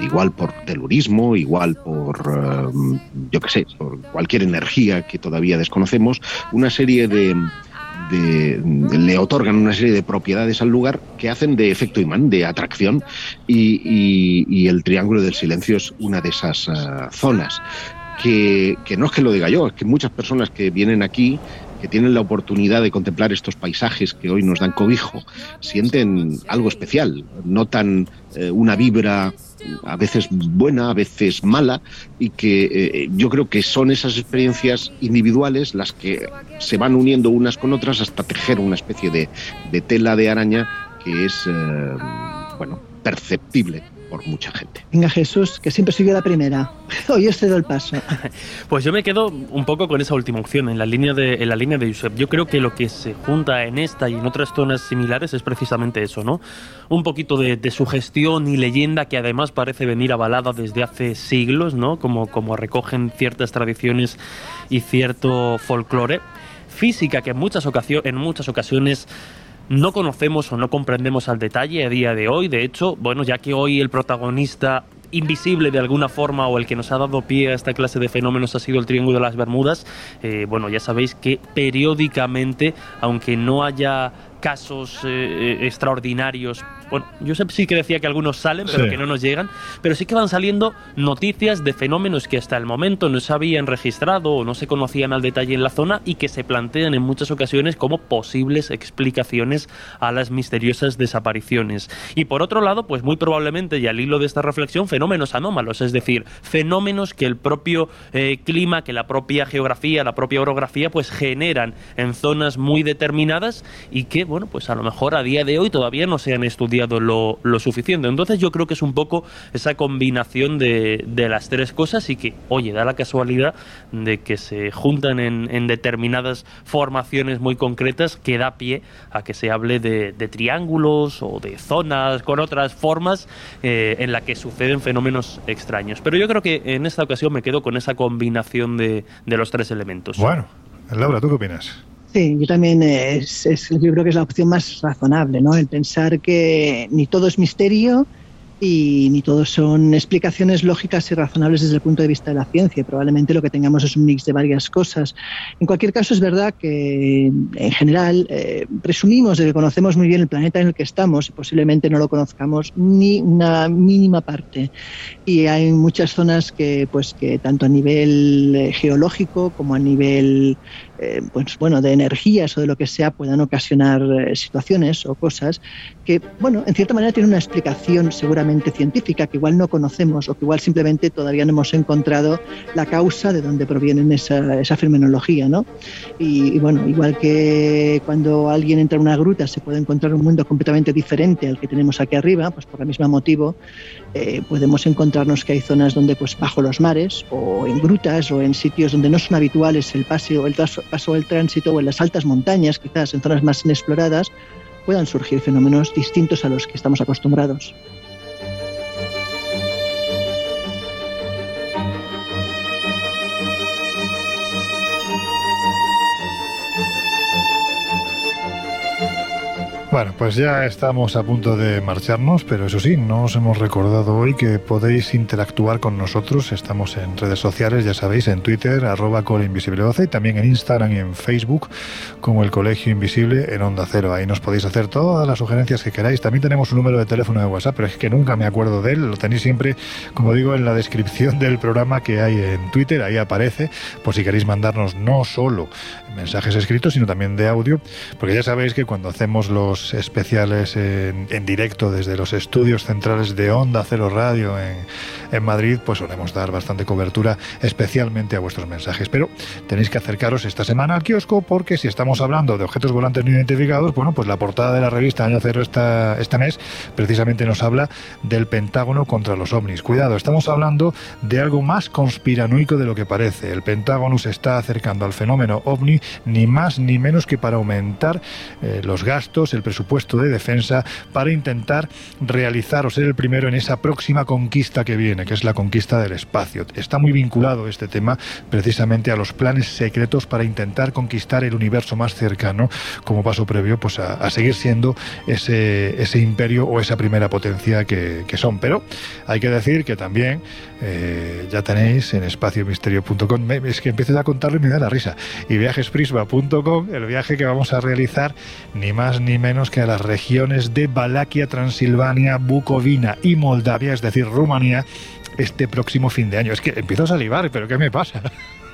igual por telurismo, igual por, eh, yo qué sé, por cualquier energía que todavía desconocemos, una serie de, de- le otorgan una serie de propiedades al lugar que hacen de efecto imán, de atracción, y, y- el Triángulo del Silencio es una de esas eh, zonas. Que, que no es que lo diga yo, es que muchas personas que vienen aquí, que tienen la oportunidad de contemplar estos paisajes que hoy nos dan cobijo, sienten algo especial, notan eh, una vibra a veces buena, a veces mala, y que eh, yo creo que son esas experiencias individuales las que se van uniendo unas con otras hasta tejer una especie de, de tela de araña que es, eh, bueno, perceptible por mucha gente. Venga Jesús, que siempre sigue la primera. Hoy os cedo el paso. Pues yo me quedo un poco con esa última opción, en la línea de, en la línea de Josep. Yo creo que lo que se junta en esta y en otras zonas similares es precisamente eso, ¿no? Un poquito de, de sugestión y leyenda que además parece venir avalada desde hace siglos, ¿no? Como, como recogen ciertas tradiciones y cierto folclore. Física que en muchas, en muchas ocasiones no conocemos o no comprendemos al detalle a día de hoy. De hecho, bueno, ya que hoy el protagonista invisible de alguna forma o el que nos ha dado pie a esta clase de fenómenos ha sido el Triángulo de las Bermudas, eh, bueno, ya sabéis que periódicamente, aunque no haya casos eh, eh, extraordinarios. Bueno, yo sí que decía que algunos salen, pero Sí. que no nos llegan. Pero sí que van saliendo noticias de fenómenos que hasta el momento no se habían registrado o no se conocían al detalle en la zona y que se plantean en muchas ocasiones como posibles explicaciones a las misteriosas desapariciones. Y por otro lado, pues muy probablemente, y al hilo de esta reflexión, fenómenos anómalos, es decir, fenómenos que el propio eh, clima, que la propia geografía, la propia orografía, pues generan en zonas muy determinadas y que, bueno, pues a lo mejor a día de hoy todavía no se han estudiado lo, lo suficiente. Entonces yo creo que es un poco esa combinación de, de las tres cosas y que, oye, da la casualidad de que se juntan en, en determinadas formaciones muy concretas que da pie a que se hable de, de triángulos o de zonas con otras formas eh, en la que suceden fenómenos extraños. Pero yo creo que en esta ocasión me quedo con esa combinación de, de los tres elementos. Bueno, Laura, ¿tú qué opinas? Sí, yo también es, es- yo creo que es la opción más razonable, ¿no? El pensar que ni todo es misterio y ni todo son explicaciones lógicas y razonables desde el punto de vista de la ciencia. Probablemente lo que tengamos es un mix de varias cosas. En cualquier caso, es verdad que en general eh, presumimos de que conocemos muy bien el planeta en el que estamos y posiblemente no lo conozcamos ni una mínima parte. Y hay muchas zonas que, pues, que tanto a nivel eh, geológico como a nivel eh, pues bueno, de energías o de lo que sea puedan ocasionar eh, situaciones o cosas que, bueno, en cierta manera tienen una explicación seguramente científica que igual no conocemos o que igual simplemente todavía no hemos encontrado la causa de dónde provienen esa, esa fenomenología, ¿no? Y, bueno, igual que cuando alguien entra en una gruta se puede encontrar un mundo completamente diferente al que tenemos aquí arriba, pues por el mismo motivo eh, podemos encontrarnos que hay zonas donde pues bajo los mares o en grutas o en sitios donde no son habituales el paseo, el paso, paso el tránsito o en las altas montañas, quizás en zonas más inexploradas, puedan surgir fenómenos distintos a los que estamos acostumbrados. Bueno, pues ya estamos a punto de marcharnos, pero eso sí, no os hemos recordado hoy que podéis interactuar con nosotros. Estamos en redes sociales, ya sabéis, en Twitter, arroba coleinvisible12 y también en Instagram y en Facebook como el Colegio Invisible en Onda Cero. Ahí nos podéis hacer todas las sugerencias que queráis. También tenemos un número de teléfono de WhatsApp, pero es que nunca me acuerdo de él. Lo tenéis siempre, como digo, en la descripción del programa que hay en Twitter. Ahí aparece, por si queréis mandarnos no solo mensajes escritos, sino también de audio, porque ya sabéis que cuando hacemos los especiales en, en directo desde los estudios centrales de Onda Cero Radio en, Madrid, pues solemos dar bastante cobertura, especialmente a vuestros mensajes. Pero tenéis que acercaros esta semana al kiosco, porque si estamos hablando de objetos volantes no identificados, bueno, pues la portada de la revista Año Cero esta, este mes precisamente nos habla del Pentágono contra los ovnis. Cuidado, estamos hablando de algo más conspiranoico de lo que parece. El Pentágono se está acercando al fenómeno ovni ni más ni menos que para aumentar eh, los gastos, el presupuesto de defensa, para intentar realizar o ser el primero en esa próxima conquista que viene, que es la conquista del espacio. Está muy vinculado este tema precisamente a los planes secretos para intentar conquistar el universo más cercano como paso previo pues a, seguir siendo ese, ese imperio o esa primera potencia que, que son. Pero hay que decir que también eh, ya tenéis en espaciomisterio.com, me- es que empiezo a contarlo y me da la risa, y viajesprisma.com, el viaje que vamos a realizar ni más ni menos que a las regiones de Valaquia, Transilvania, Bucovina y Moldavia, es decir, Rumanía, este próximo fin de año. Es que empiezo a salivar, pero ¿qué me pasa?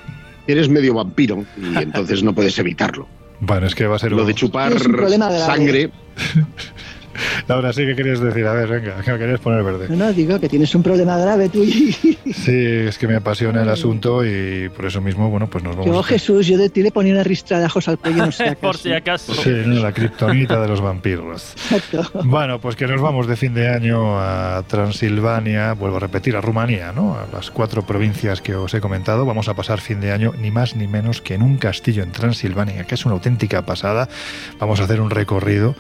eres medio vampiro y entonces no puedes evitarlo. Bueno, es que va a ser Lo un- de chupar sangre, Laura, sí que querías decir, a ver, venga, que me querías poner verde. No, no, digo que tienes un problema grave tú y Sí, es que me apasiona el asunto y por eso mismo, bueno, pues nos yo, vamos. Jesús, yo de ti le ponía una ristra de ajos al cuello, no sé. Por si acaso. Sí, ¿no? la kriptonita de los vampiros. Exacto. Bueno, pues que nos vamos de fin de año a Transilvania, vuelvo a repetir, a Rumanía, ¿no? A las cuatro provincias que os he comentado. Vamos a pasar fin de año ni más ni menos que en un castillo en Transilvania, que es una auténtica pasada. Vamos a hacer un recorrido.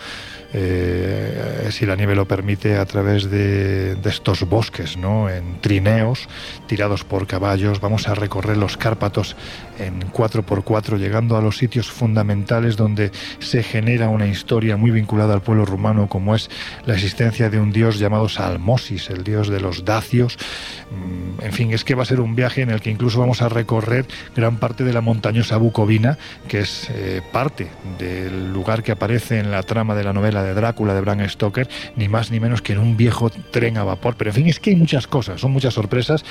Eh, si la nieve lo permite, a través de, estos bosques, ¿no? En trineos, tirados por caballos, vamos a recorrer los Cárpatos en 4x4, llegando a los sitios fundamentales donde se genera una historia muy vinculada al pueblo rumano, como es la existencia de un dios llamado Salmosis, el dios de los dacios. Mm, En fin, es que va a ser un viaje en el que incluso vamos a recorrer gran parte de la montañosa Bucovina, que es eh, parte del lugar que aparece en la trama de la novela de Drácula de Bram Stoker, ni más ni menos que en un viejo tren a vapor. Pero en fin, es que hay muchas cosas, son muchas sorpresas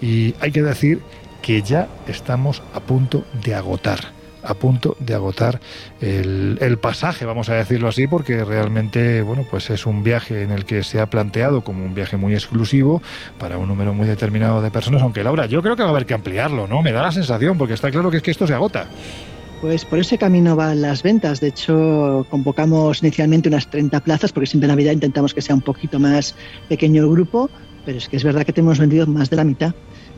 y hay que decir que ya estamos a punto de agotar a punto de agotar el, el pasaje, vamos a decirlo así, porque realmente, bueno, pues es un viaje en el que se ha planteado como un viaje muy exclusivo para un número muy determinado de personas, aunque Laura, yo creo que va a haber que ampliarlo, ¿no? Me da la sensación, porque está claro que es que esto se agota. Pues por ese camino van las ventas. De hecho, convocamos inicialmente unas 30 plazas, porque siempre en Navidad intentamos que sea un poquito más pequeño el grupo, pero es que es verdad que tenemos vendido más de la mitad.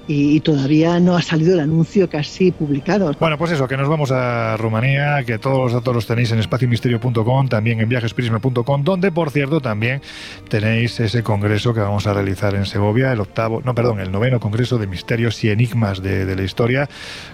Y, todavía no ha salido el anuncio casi publicado. Bueno, pues eso, que nos vamos a Rumanía, que todos los datos los tenéis en espaciomisterio.com, también en viajesprisma.com, donde, por cierto, también tenéis ese congreso que vamos a realizar en Segovia, el octavo, no, perdón, el noveno congreso de misterios y enigmas de, de la historia,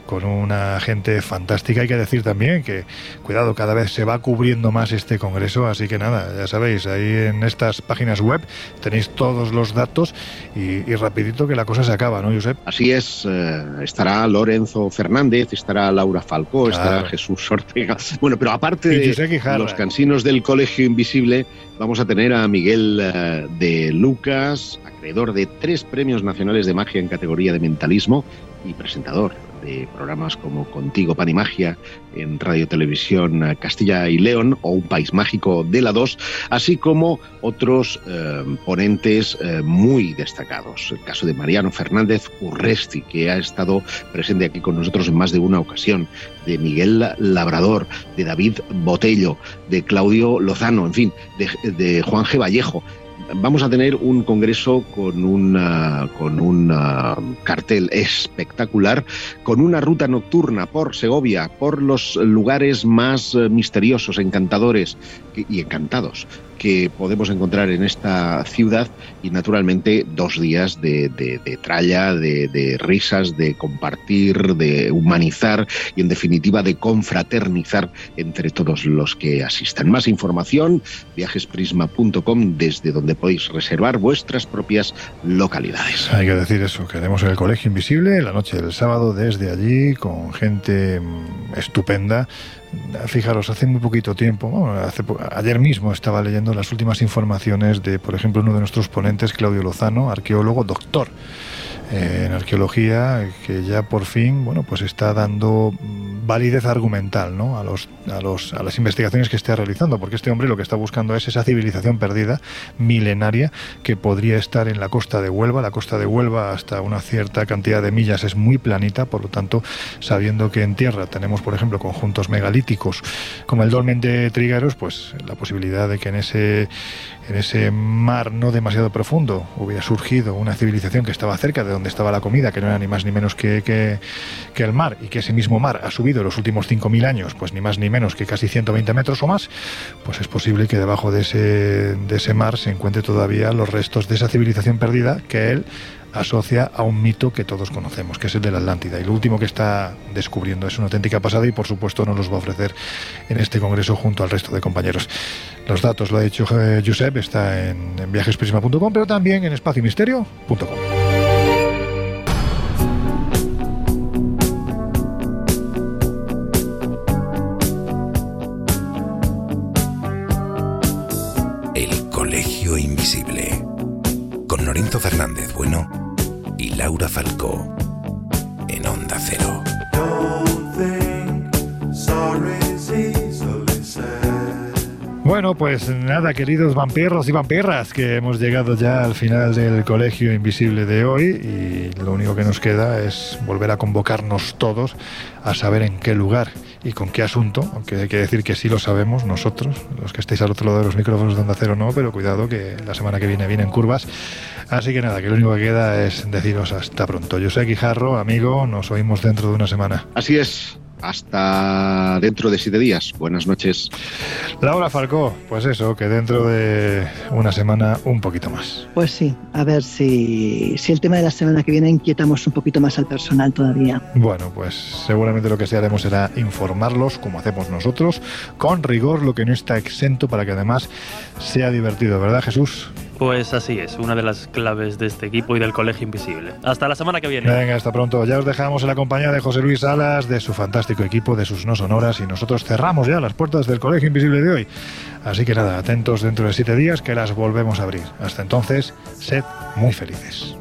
con una gente fantástica. Hay que decir también que, cuidado, cada vez se va cubriendo más este congreso, así que nada, ya sabéis, ahí en estas páginas web tenéis todos los datos y, y rapidito que la cosa se acaba, ¿no, Josep? Así es, eh, estará Lorenzo Fernández, estará Laura Falcó, Claro. estará Jesús Ortega. Bueno, pero aparte de los cansinos del Colegio Invisible, vamos a tener a Miguel eh, de Lucas, acreedor de tres premios nacionales de magia en categoría de mentalismo y presentador de programas como Contigo Pan y Magia en Radio Televisión eh, Castilla y León o Un País Mágico de la 2, así como otros eh, ponentes eh, muy destacados. El caso de Mariano Fernández Urresti, que ha estado presente aquí con nosotros en más de una ocasión, de Miguel Labrador, de David Botello, de Claudio Lozano, en fin, de, de Juan G. Vallejo. Vamos a tener un congreso con, una, con un ah, cartel espectacular, con una ruta nocturna por Segovia, por los lugares más eh, misteriosos, encantadores y encantados que podemos encontrar en esta ciudad y naturalmente dos días de, de- de tralla, de, de risas, de compartir, de humanizar y en definitiva de confraternizar entre todos los que asistan. Más información, viajesprisma.com desde donde podéis reservar vuestras propias localidades. Hay que decir eso, que haremos el Colegio Invisible la noche del sábado desde allí con gente mm, estupenda. Fijaros, hace muy poquito tiempo, bueno, hace ayer mismo estaba leyendo las últimas informaciones de, por ejemplo, uno de nuestros ponentes, Claudio Lozano, arqueólogo, doctor en arqueología, que ya por fin, bueno, pues está dando validez argumental, ¿no? A los, a los, a las investigaciones que está realizando, porque este hombre lo que está buscando es esa civilización perdida, milenaria, que podría estar en la costa de Huelva. La costa de Huelva hasta una cierta cantidad de millas es muy planita, por lo tanto, sabiendo que en tierra tenemos, por ejemplo, conjuntos megalíticos como el dolmen de Trígaros, pues la posibilidad de que en ese, en ese mar no demasiado profundo hubiera surgido una civilización que estaba cerca de donde estaba la comida, que no era ni más ni menos que, que, el mar, y que ese mismo mar ha subido los últimos 5.000 años, pues ni más ni menos que casi 120 metros o más, pues es posible que debajo de ese, de ese mar se encuentre todavía los restos de esa civilización perdida que él asocia a un mito que todos conocemos, que es el de la Atlántida. Y lo último que está descubriendo es una auténtica pasada y por supuesto nos los va a ofrecer en este congreso junto al resto de compañeros. Los datos, lo ha dicho Josep, está en, en viajesprisma.com, pero también en espaciomisterio.com. El Colegio Invisible. Con Lorenzo Fernández Bueno y Laura Falcó. En Onda Cero. Bueno, pues nada, queridos vampirros y vampirras, que hemos llegado ya al final del colegio invisible de hoy y lo único que nos queda es volver a convocarnos todos a saber en qué lugar y con qué asunto, aunque hay que decir que sí lo sabemos nosotros, los que estáis al otro lado de los micrófonos de Onda Cero no, pero cuidado que la semana que viene vienen curvas. Así que nada, que lo único que queda es deciros hasta pronto. Yo soy Guijarro, amigo, nos oímos dentro de una semana. Así es. Hasta dentro de siete días. Buenas noches. Laura Falcó, pues eso, que dentro de una semana un poquito más. Pues sí, a ver si, si el tema de la semana que viene inquietamos un poquito más al personal todavía. Bueno, pues seguramente lo que sí haremos será informarlos, como hacemos nosotros, con rigor, lo que no está exento para que además sea divertido, ¿verdad Jesús? Pues así es, una de las claves de este equipo y del Colegio Invisible. Hasta la semana que viene. Venga, hasta pronto. Ya os dejamos en la compañía de José Luis Salas, de su fantástico equipo, de sus no sonoras, y nosotros cerramos ya las puertas del Colegio Invisible de hoy. Así que nada, atentos dentro de siete días que las volvemos a abrir. Hasta entonces, sed muy felices.